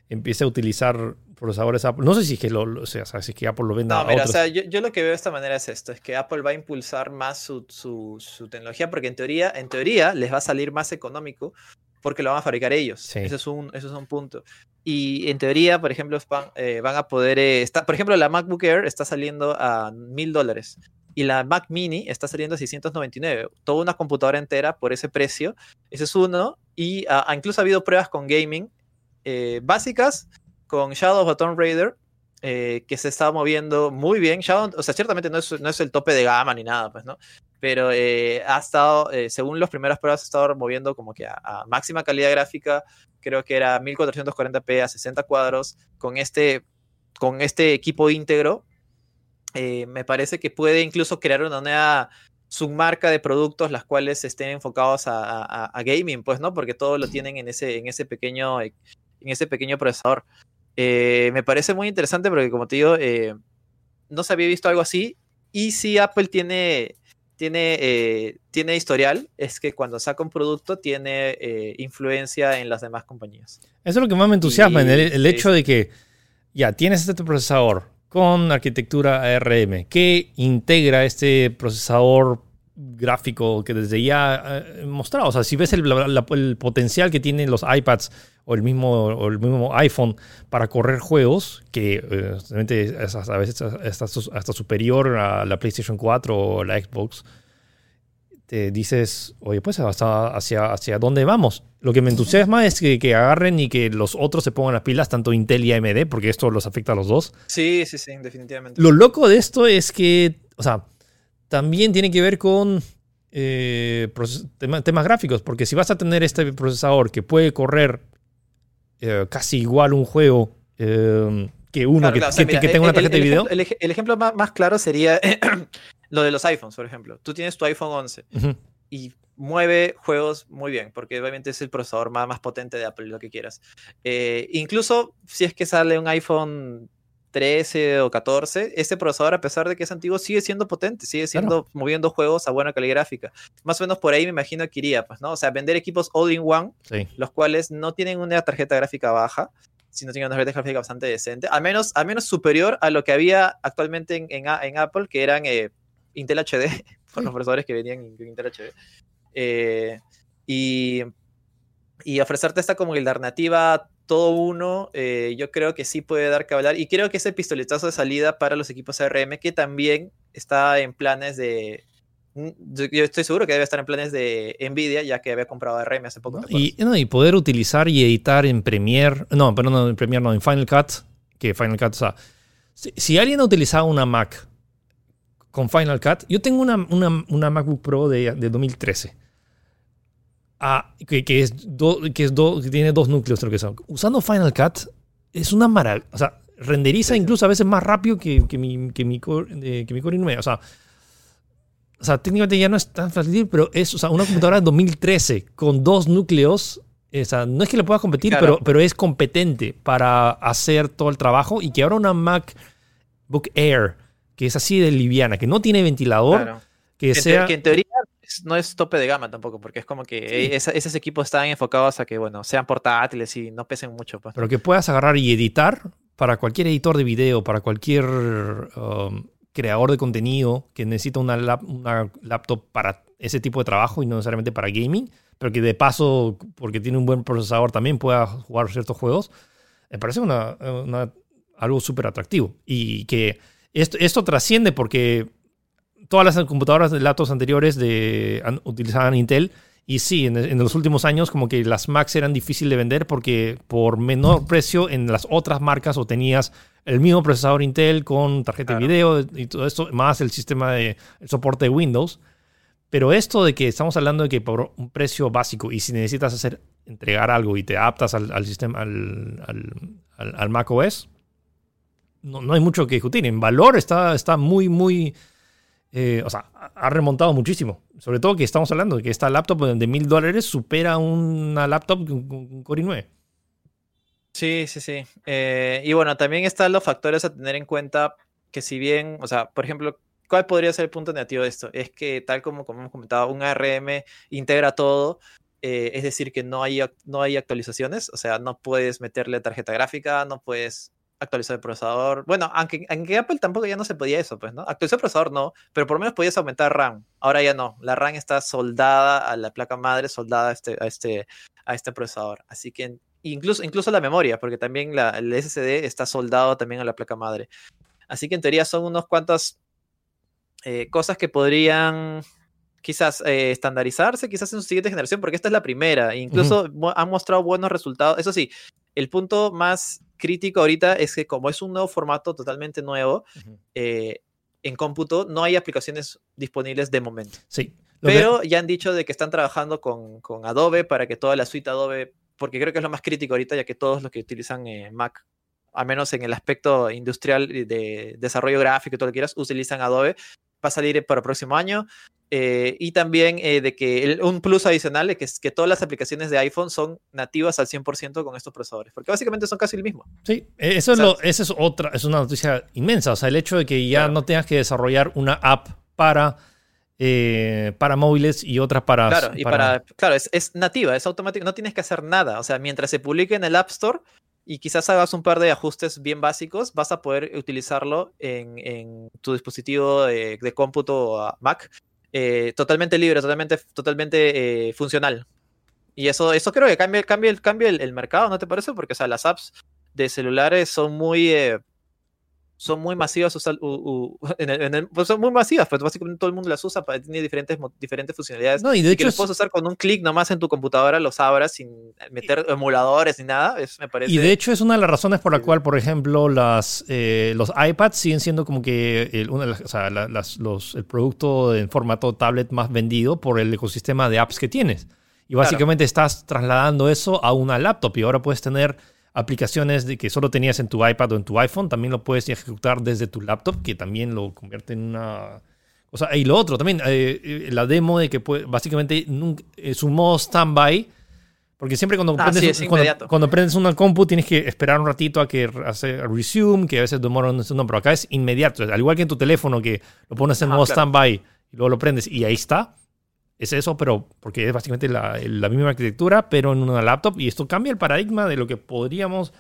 empiece a utilizar procesadores Apple. No sé si es que, lo, o sea, si que Apple lo venda. No, mira, o sea, yo, lo que veo de esta manera es esto, es que Apple va a impulsar más su, su, su, tecnología porque en teoría, en teoría les va a salir más económico porque lo van a fabricar ellos. Eso, es un, eso es un punto. Y en teoría, por ejemplo, van, eh, van a poder... Eh, por ejemplo, la MacBook Air está saliendo a mil dólares y la Mac Mini está saliendo a 699. Toda una computadora entera por ese precio. Ese es uno. Y ah, incluso ha habido pruebas con gaming eh, básicas con Shadow of Tomb Raider. que se está moviendo muy bien. Shadow, o sea, ciertamente no es, no es el tope de gama ni nada, pues, ¿no? pero eh, ha estado, eh, según las primeras pruebas, ha estado moviendo como que a, máxima calidad gráfica, creo que era 1440p a 60 cuadros, con este, con este equipo íntegro, eh, me parece que puede incluso crear una nueva submarca de productos las cuales estén enfocados a, gaming, pues, ¿no? Porque todo lo tienen en ese, en ese, pequeño, en ese pequeño procesador. me parece muy interesante porque, como te digo, no se había visto algo así. Y si Apple tiene tiene, eh, tiene historial es que cuando saca un producto tiene eh, influencia en las demás compañías. Eso es lo que más me entusiasma, el, hecho de que ya tienes este procesador con arquitectura ARM, que integra este procesador gráfico que desde ya eh, he mostrado. O sea, si ves el, potencial que tienen los iPads o el mismo, el mismo iPhone para correr juegos, que eh, a veces hasta, hasta, superior a la PlayStation 4 o la Xbox, te dices, oye, pues hacia, hacia, hacia dónde vamos. Lo que me entusiasma es que, que, agarren y que los otros se pongan las pilas, tanto Intel y AMD, porque esto los afecta a los dos. Sí, sí, sí, definitivamente. Lo loco de esto es que, o sea, también tiene que ver con eh, temas gráficos, porque si vas a tener este procesador que puede correr eh, casi igual un juego eh, que uno que, tenga una tarjeta de video. el, ejemplo más, claro sería lo de los iPhones, por ejemplo. Tú tienes tu iPhone 11 y mueve juegos muy bien, porque obviamente es el procesador más, más potente de Apple, lo que quieras. incluso si es que sale un iPhone 13 o 14, este procesador, a pesar de que es antiguo, sigue siendo potente, sigue siendo moviendo juegos a buena calidad gráfica. Más o menos por ahí me imagino que iría, pues, ¿no? O sea, vender equipos all-in-one, los cuales no tienen una tarjeta gráfica baja, sino tienen una tarjeta gráfica bastante decente, al menos, al menos superior a lo que había actualmente en, en, Apple, que eran eh, Intel HD, por los procesadores que venían en Intel HD. Eh, y, y ofrecerte esta como alternativa todo uno, eh, yo creo que sí puede dar que hablar. Y creo que ese pistoletazo de salida para los equipos ARM, que también está en planes de. Mm, yo estoy seguro que debe estar en planes de Nvidia, ya que había comprado ARM hace poco. y, y, poder utilizar y editar en Premiere. No, pero no en Premiere, no, en Final Cut. Que Final Cut, o sea, si, alguien ha utilizado una Mac con Final Cut, yo tengo una, una, MacBook Pro de, de 2013 que, es que, es tiene dos núcleos, creo que son. Usando Final Cut es una maravilla. O sea, renderiza incluso a veces más rápido que, que mi, que mi, core, que mi Core i9. O sea, o sea, técnicamente ya no es tan fácil, pero es o sea, una computadora de 2013 con dos núcleos. O sea, no es que le pueda competir, pero, pero es competente para hacer todo el trabajo. Y que ahora una MacBook Air, que es así de liviana, que no tiene ventilador, que, sea. Que en teoría no es tope de gama tampoco, porque es como que esos equipos están enfocados a que, bueno, sean portátiles y no pesen mucho. Pues. Pero que puedas agarrar y editar para cualquier editor de video, para cualquier um, creador de contenido que necesita una, una, laptop para ese tipo de trabajo y no necesariamente para gaming, pero que de paso, porque tiene un buen procesador, también pueda jugar ciertos juegos, me parece una, algo súper atractivo. Y que esto, esto trasciende porque todas las computadoras de laptops anteriores de, utilizaban Intel. Y sí, en, los últimos años como que las Macs eran difíciles de vender porque por menor precio en las otras marcas o tenías el mismo procesador Intel con tarjeta de video y todo esto, más el sistema de soporte de Windows. Pero esto de que estamos hablando de que por un precio básico y si necesitas hacer entregar algo y te adaptas al, sistema, al, al, al, Mac OS, no, no, hay mucho que discutir. En valor está, está muy, muy eh, o sea, ha remontado muchísimo. Sobre todo que estamos hablando de que esta laptop de mil dólares supera una laptop con Core i9. Sí, sí, sí. Eh, y bueno, también están los factores a tener en cuenta que si bien, o sea, por ejemplo, ¿cuál podría ser el punto negativo de esto? Es que tal como, como hemos comentado, un ARM integra todo, eh, es decir, que no hay, no hay actualizaciones, o sea, no puedes meterle tarjeta gráfica, no puedes actualizar el procesador. Bueno, aunque en Apple tampoco ya no se podía eso, pues, ¿no? Actualizar el procesador no, pero por lo menos podías aumentar RAM. Ahora ya no. La RAM está soldada a la placa madre, soldada a este, a este, a este procesador. Así que incluso, incluso la memoria, porque también la, el SSD está soldado también a la placa madre. Así que en teoría son unos cuantas eh, cosas que podrían quizás eh, estandarizarse, quizás en su siguiente generación, porque esta es la primera. Incluso han mostrado buenos resultados. Eso sí, el punto más crítico ahorita es que como es un nuevo formato totalmente nuevo, eh, en cómputo no hay aplicaciones disponibles de momento. Sí. Pero ya han dicho de que están trabajando con, con, Adobe para que toda la suite Adobe, porque creo que es lo más crítico ahorita, ya que todos los que utilizan eh, Mac, al menos en el aspecto industrial de desarrollo gráfico y todo lo que quieras, utilizan Adobe, va a salir para el próximo año. Eh, y también eh, de que un plus adicional es que, que todas las aplicaciones de iPhone son nativas al 100% con estos procesadores, porque básicamente son casi el mismo. Sí, e, eso es, lo, esa es otra, es una noticia inmensa, o sea, el hecho de que ya no tengas que desarrollar una app para, eh, para móviles y otra para... Claro, y para, claro es, es, nativa, es automático, no tienes que hacer nada, o sea, mientras se publique en el App Store, y quizás hagas un par de ajustes bien básicos, vas a poder utilizarlo en, tu dispositivo de, cómputo Mac eh, totalmente libre, totalmente, totalmente eh, funcional. Y eso, eso creo que cambia, cambia, cambia el, el, mercado, ¿no te parece? Porque o sea, las apps de celulares son muy, eh, son muy masivas, pues son muy masivas, pues básicamente todo el mundo las usa, para, tiene diferentes, diferentes funcionalidades. No, y de hecho que puedes usar con un clic nomás en tu computadora, los abras sin meter emuladores ni nada, eso me parece. Y de hecho es una de las razones por la cual, por ejemplo, las, eh, los iPads siguen siendo como que el, o sea, los, el producto en formato tablet más vendido por el ecosistema de apps que tienes. Y básicamente estás trasladando eso a una laptop y ahora puedes tener aplicaciones de que solo tenías en tu iPad o en tu iPhone, también lo puedes ejecutar desde tu laptop, que también lo convierte en una... O sea, y lo otro también, eh, eh, la demo de que puede, básicamente es un modo standby, porque siempre cuando, ah, prendes, cuando, prendes una compu tienes que esperar un ratito a que hace resume, que a veces demora un segundo, pero acá es inmediato. Al igual que en tu teléfono, que lo pones en modo standby y luego lo prendes y ahí está es eso, pero porque es básicamente la, misma arquitectura, pero en una laptop. Y esto cambia el paradigma de lo que podríamos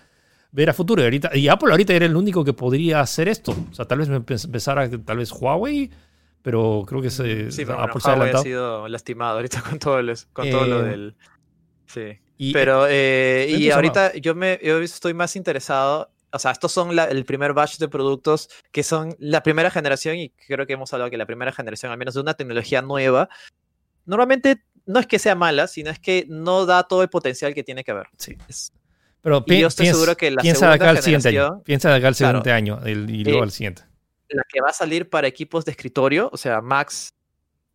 ver a futuro. Y, ahorita, y Apple ahorita era el único que podría hacer esto. O sea, tal vez empezara, tal vez Huawei, pero creo que se, sí, pero Apple Huawei ha, sido lastimado ahorita con todo, con todo lo eh, del... Sí. Y, pero, eh, y ahorita yo, me, yo estoy más interesado o sea, estos son el primer batch de productos que son la primera generación, y creo que hemos hablado que la primera generación, al menos de una tecnología nueva, normalmente no es que sea mala, sino es que no da todo el potencial que tiene que haber. Sí. Pero y yo estoy seguro que la piensa de acá al siguiente año. Piensa de acá al siguiente año y luego al siguiente. La que va a salir para equipos de escritorio, o sea, Max,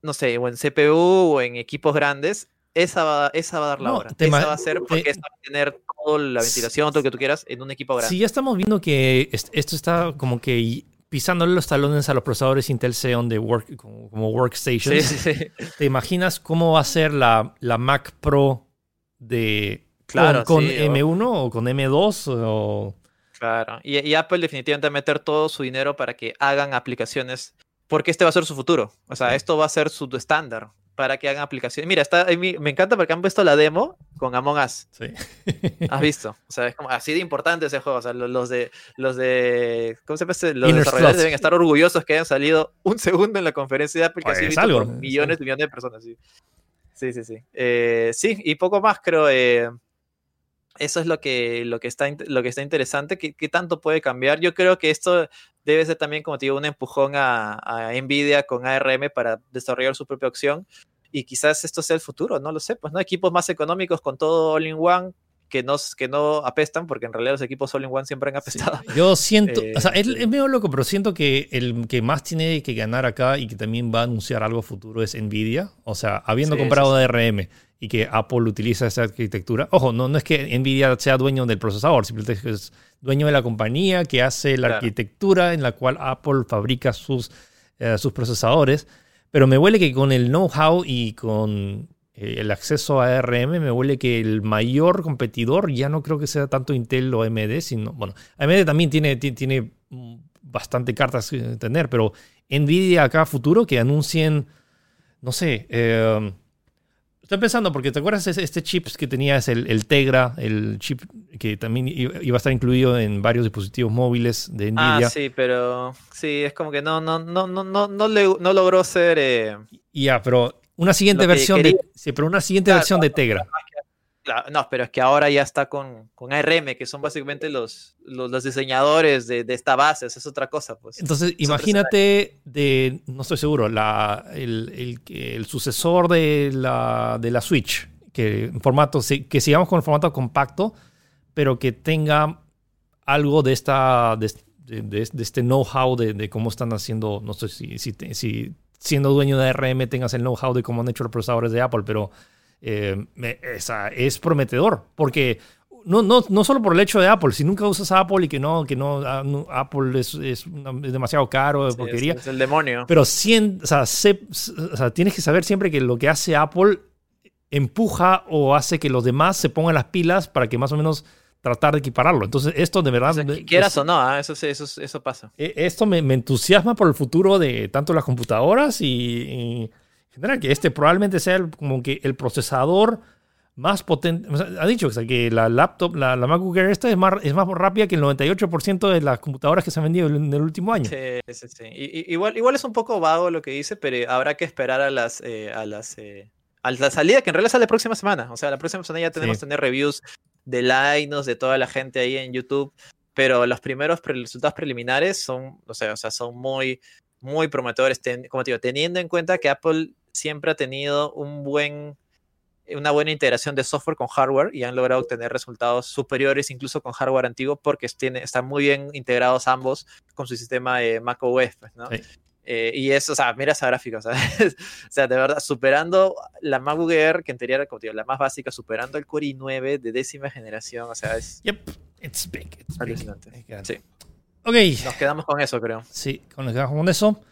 no sé, o en CPU o en equipos grandes, esa va, esa va a dar la hora. Esa va a ser porque va a tener toda la ventilación, todo lo que tú quieras en un equipo grande. Sí, ya estamos viendo que esto está como que pisándole los talones a los procesadores Intel Xeon de work, como, workstations. ¿Te imaginas cómo va a ser la, la Mac Pro de claro, con, M1 o con M2 o... Claro, y, y, Apple definitivamente va a meter todo su dinero para que hagan aplicaciones, porque este va a ser su futuro. O sea, esto va a ser su estándar para que hagan aplicaciones. Mira, está, me encanta porque han puesto la demo con Among Us. Sí. ¿Has visto? O sea, es como así de importante ese juego. O sea, los de, los de, ¿cómo se llama? Los desarrolladores deben estar orgullosos que hayan salido un segundo en la conferencia de que pues, algo, millones y millones de personas. Sí, sí, sí. Sí, eh, sí y poco más creo. Eh, eso es lo que, lo que, está, lo que está interesante. ¿Qué, ¿Qué, tanto puede cambiar? Yo creo que esto debe ser también, como te digo, un empujón a, a Nvidia con ARM para desarrollar su propia opción y quizás esto sea el futuro, no lo sé, pues no equipos más económicos con todo all in one que no, que no apestan, porque en realidad los equipos all in one siempre han apestado. yo siento, o sea, es, medio loco, pero siento que el que más tiene que ganar acá y que también va a anunciar algo futuro es Nvidia, o sea, habiendo comprado DRM y que Apple utiliza esa arquitectura. Ojo, no, no es que Nvidia sea dueño del procesador, simplemente es dueño de la compañía que hace la arquitectura en la cual Apple fabrica sus, eh, sus procesadores. Pero me huele que con el know-how y con eh, el acceso a ARM, me huele que el mayor competidor ya no creo que sea tanto Intel o AMD, sino, bueno, AMD también tiene, tiene bastante cartas que tener, pero Nvidia acá futuro que anuncien, no sé, eh, Estoy pensando, porque ¿te acuerdas de este chip que tenías, el, el, Tegra, el chip que también iba a estar incluido en varios dispositivos móviles de ah, Nvidia? Ah, sí, pero sí, es como que no, no, no, no, no, no, no logró ser. Eh, ya, pero una siguiente versión de. Sí, pero una siguiente versión de Tegra no, pero es que ahora ya está con, con ARM, que son básicamente los, los, diseñadores de, esta base, es otra cosa. Pues. Entonces, imagínate de, no estoy seguro, la, el, el, sucesor de la, de la Switch, que, formato, que sigamos con el formato compacto, pero que tenga algo de esta... De, este know-how de, cómo están haciendo, no sé si, si, si siendo dueño de ARM tengas el know-how de cómo han hecho los procesadores de Apple, pero eh, es prometedor, porque no, no, no solo por el hecho de Apple, si nunca usas Apple y que no, que no, ah, Apple es, es, demasiado caro, porquería. Es, el demonio. Pero o sea, tienes que saber siempre que lo que hace Apple empuja o hace que los demás se pongan las pilas para que más o menos tratar de equipararlo. Entonces, esto de verdad... quieras o no, ¿ah? eso, eso, eso pasa. E, esto me, entusiasma por el futuro de tanto las computadoras y general, que este probablemente sea como que el procesador más potente. ha dicho que la laptop, la, la, MacBook Air esta es más, es más rápida que el 98% de las computadoras que se han vendido en el último año. Sí, sí, sí. igual, igual es un poco vago lo que dice, pero habrá que esperar a las, eh, a las eh, a la salida, que en realidad sale la próxima semana. O sea, la próxima semana ya tenemos que tener reviews de Linus, de toda la gente ahí en YouTube. Pero los primeros resultados preliminares son, o sea, o sea, son muy, muy prometedores. como te digo, teniendo en cuenta que Apple siempre ha tenido un buen una buena integración de software con hardware y han logrado obtener resultados superiores incluso con hardware antiguo porque tiene, están muy bien integrados ambos con su sistema de macOS, pues, ¿no? Eh, y eso, o sea, mira esa gráfica, o sea, de verdad, superando la MacBook Air, que en teoría era como la más básica, superando el Core i9 de décima generación, o sea, es... Yep, it's big, it's alucinante. Sí. Ok. Nos quedamos con eso, creo. Sí, nos quedamos con eso.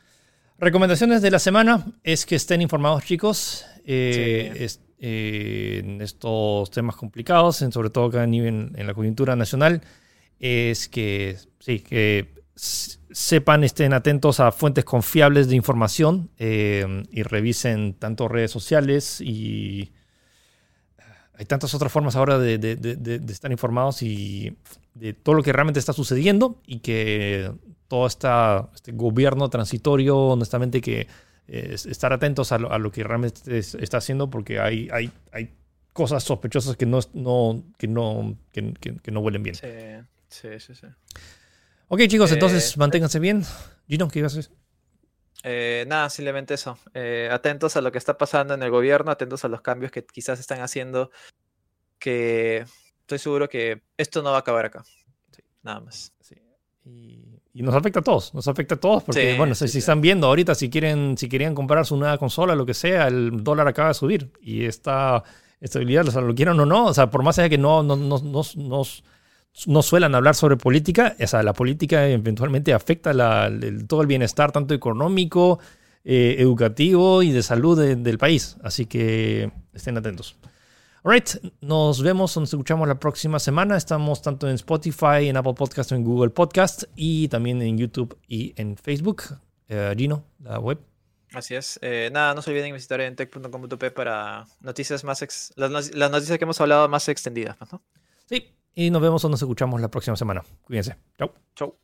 Recomendaciones de la semana es que estén informados, chicos. Eh, eh, en estos temas complicados, sobre todo acá nivel en la coyuntura nacional, es que sí, que sepan, estén atentos a fuentes confiables de información eh, y revisen tanto redes sociales y hay tantas otras formas ahora de, estar informados y de todo lo que realmente está sucediendo y que todo esta, este gobierno transitorio, honestamente, que estar atentos a lo, que realmente está haciendo porque hay, hay, hay cosas sospechosas que no, no, que no, que, no huelen bien. Sí, sí, sí. sí. Ok, chicos, entonces eh, manténganse bien. Gino, ¿qué ibas a decir? Eh, nada, simplemente eso. Eh, atentos a lo que está pasando en el gobierno, atentos a los cambios que quizás están haciendo, que estoy seguro que esto no va a acabar acá. nada más. Sí. Y y nos afecta a todos, nos afecta a todos porque, bueno, si, están viendo ahorita, si quieren, si querían comprar su nueva consola, lo que sea, el dólar acaba de subir y esta estabilidad, o sea, lo quieran o no, o sea, por más allá que no, no, no, no, no suelan hablar sobre política, o sea, la política eventualmente afecta la, todo el bienestar, tanto económico, eh, educativo y de salud del país. Así que estén atentos. Alright, nos vemos nos escuchamos la próxima semana. Estamos tanto en Spotify, en Apple Podcast, en Google Podcast y también en YouTube y en Facebook. Eh, Gino, la web. Así es. Eh, nada, no se olviden visitar en tech.com.p para noticias más las, noticias que hemos hablado más extendidas. ¿no? Sí, y nos vemos o nos escuchamos la próxima semana. Cuídense. Chau. Chau.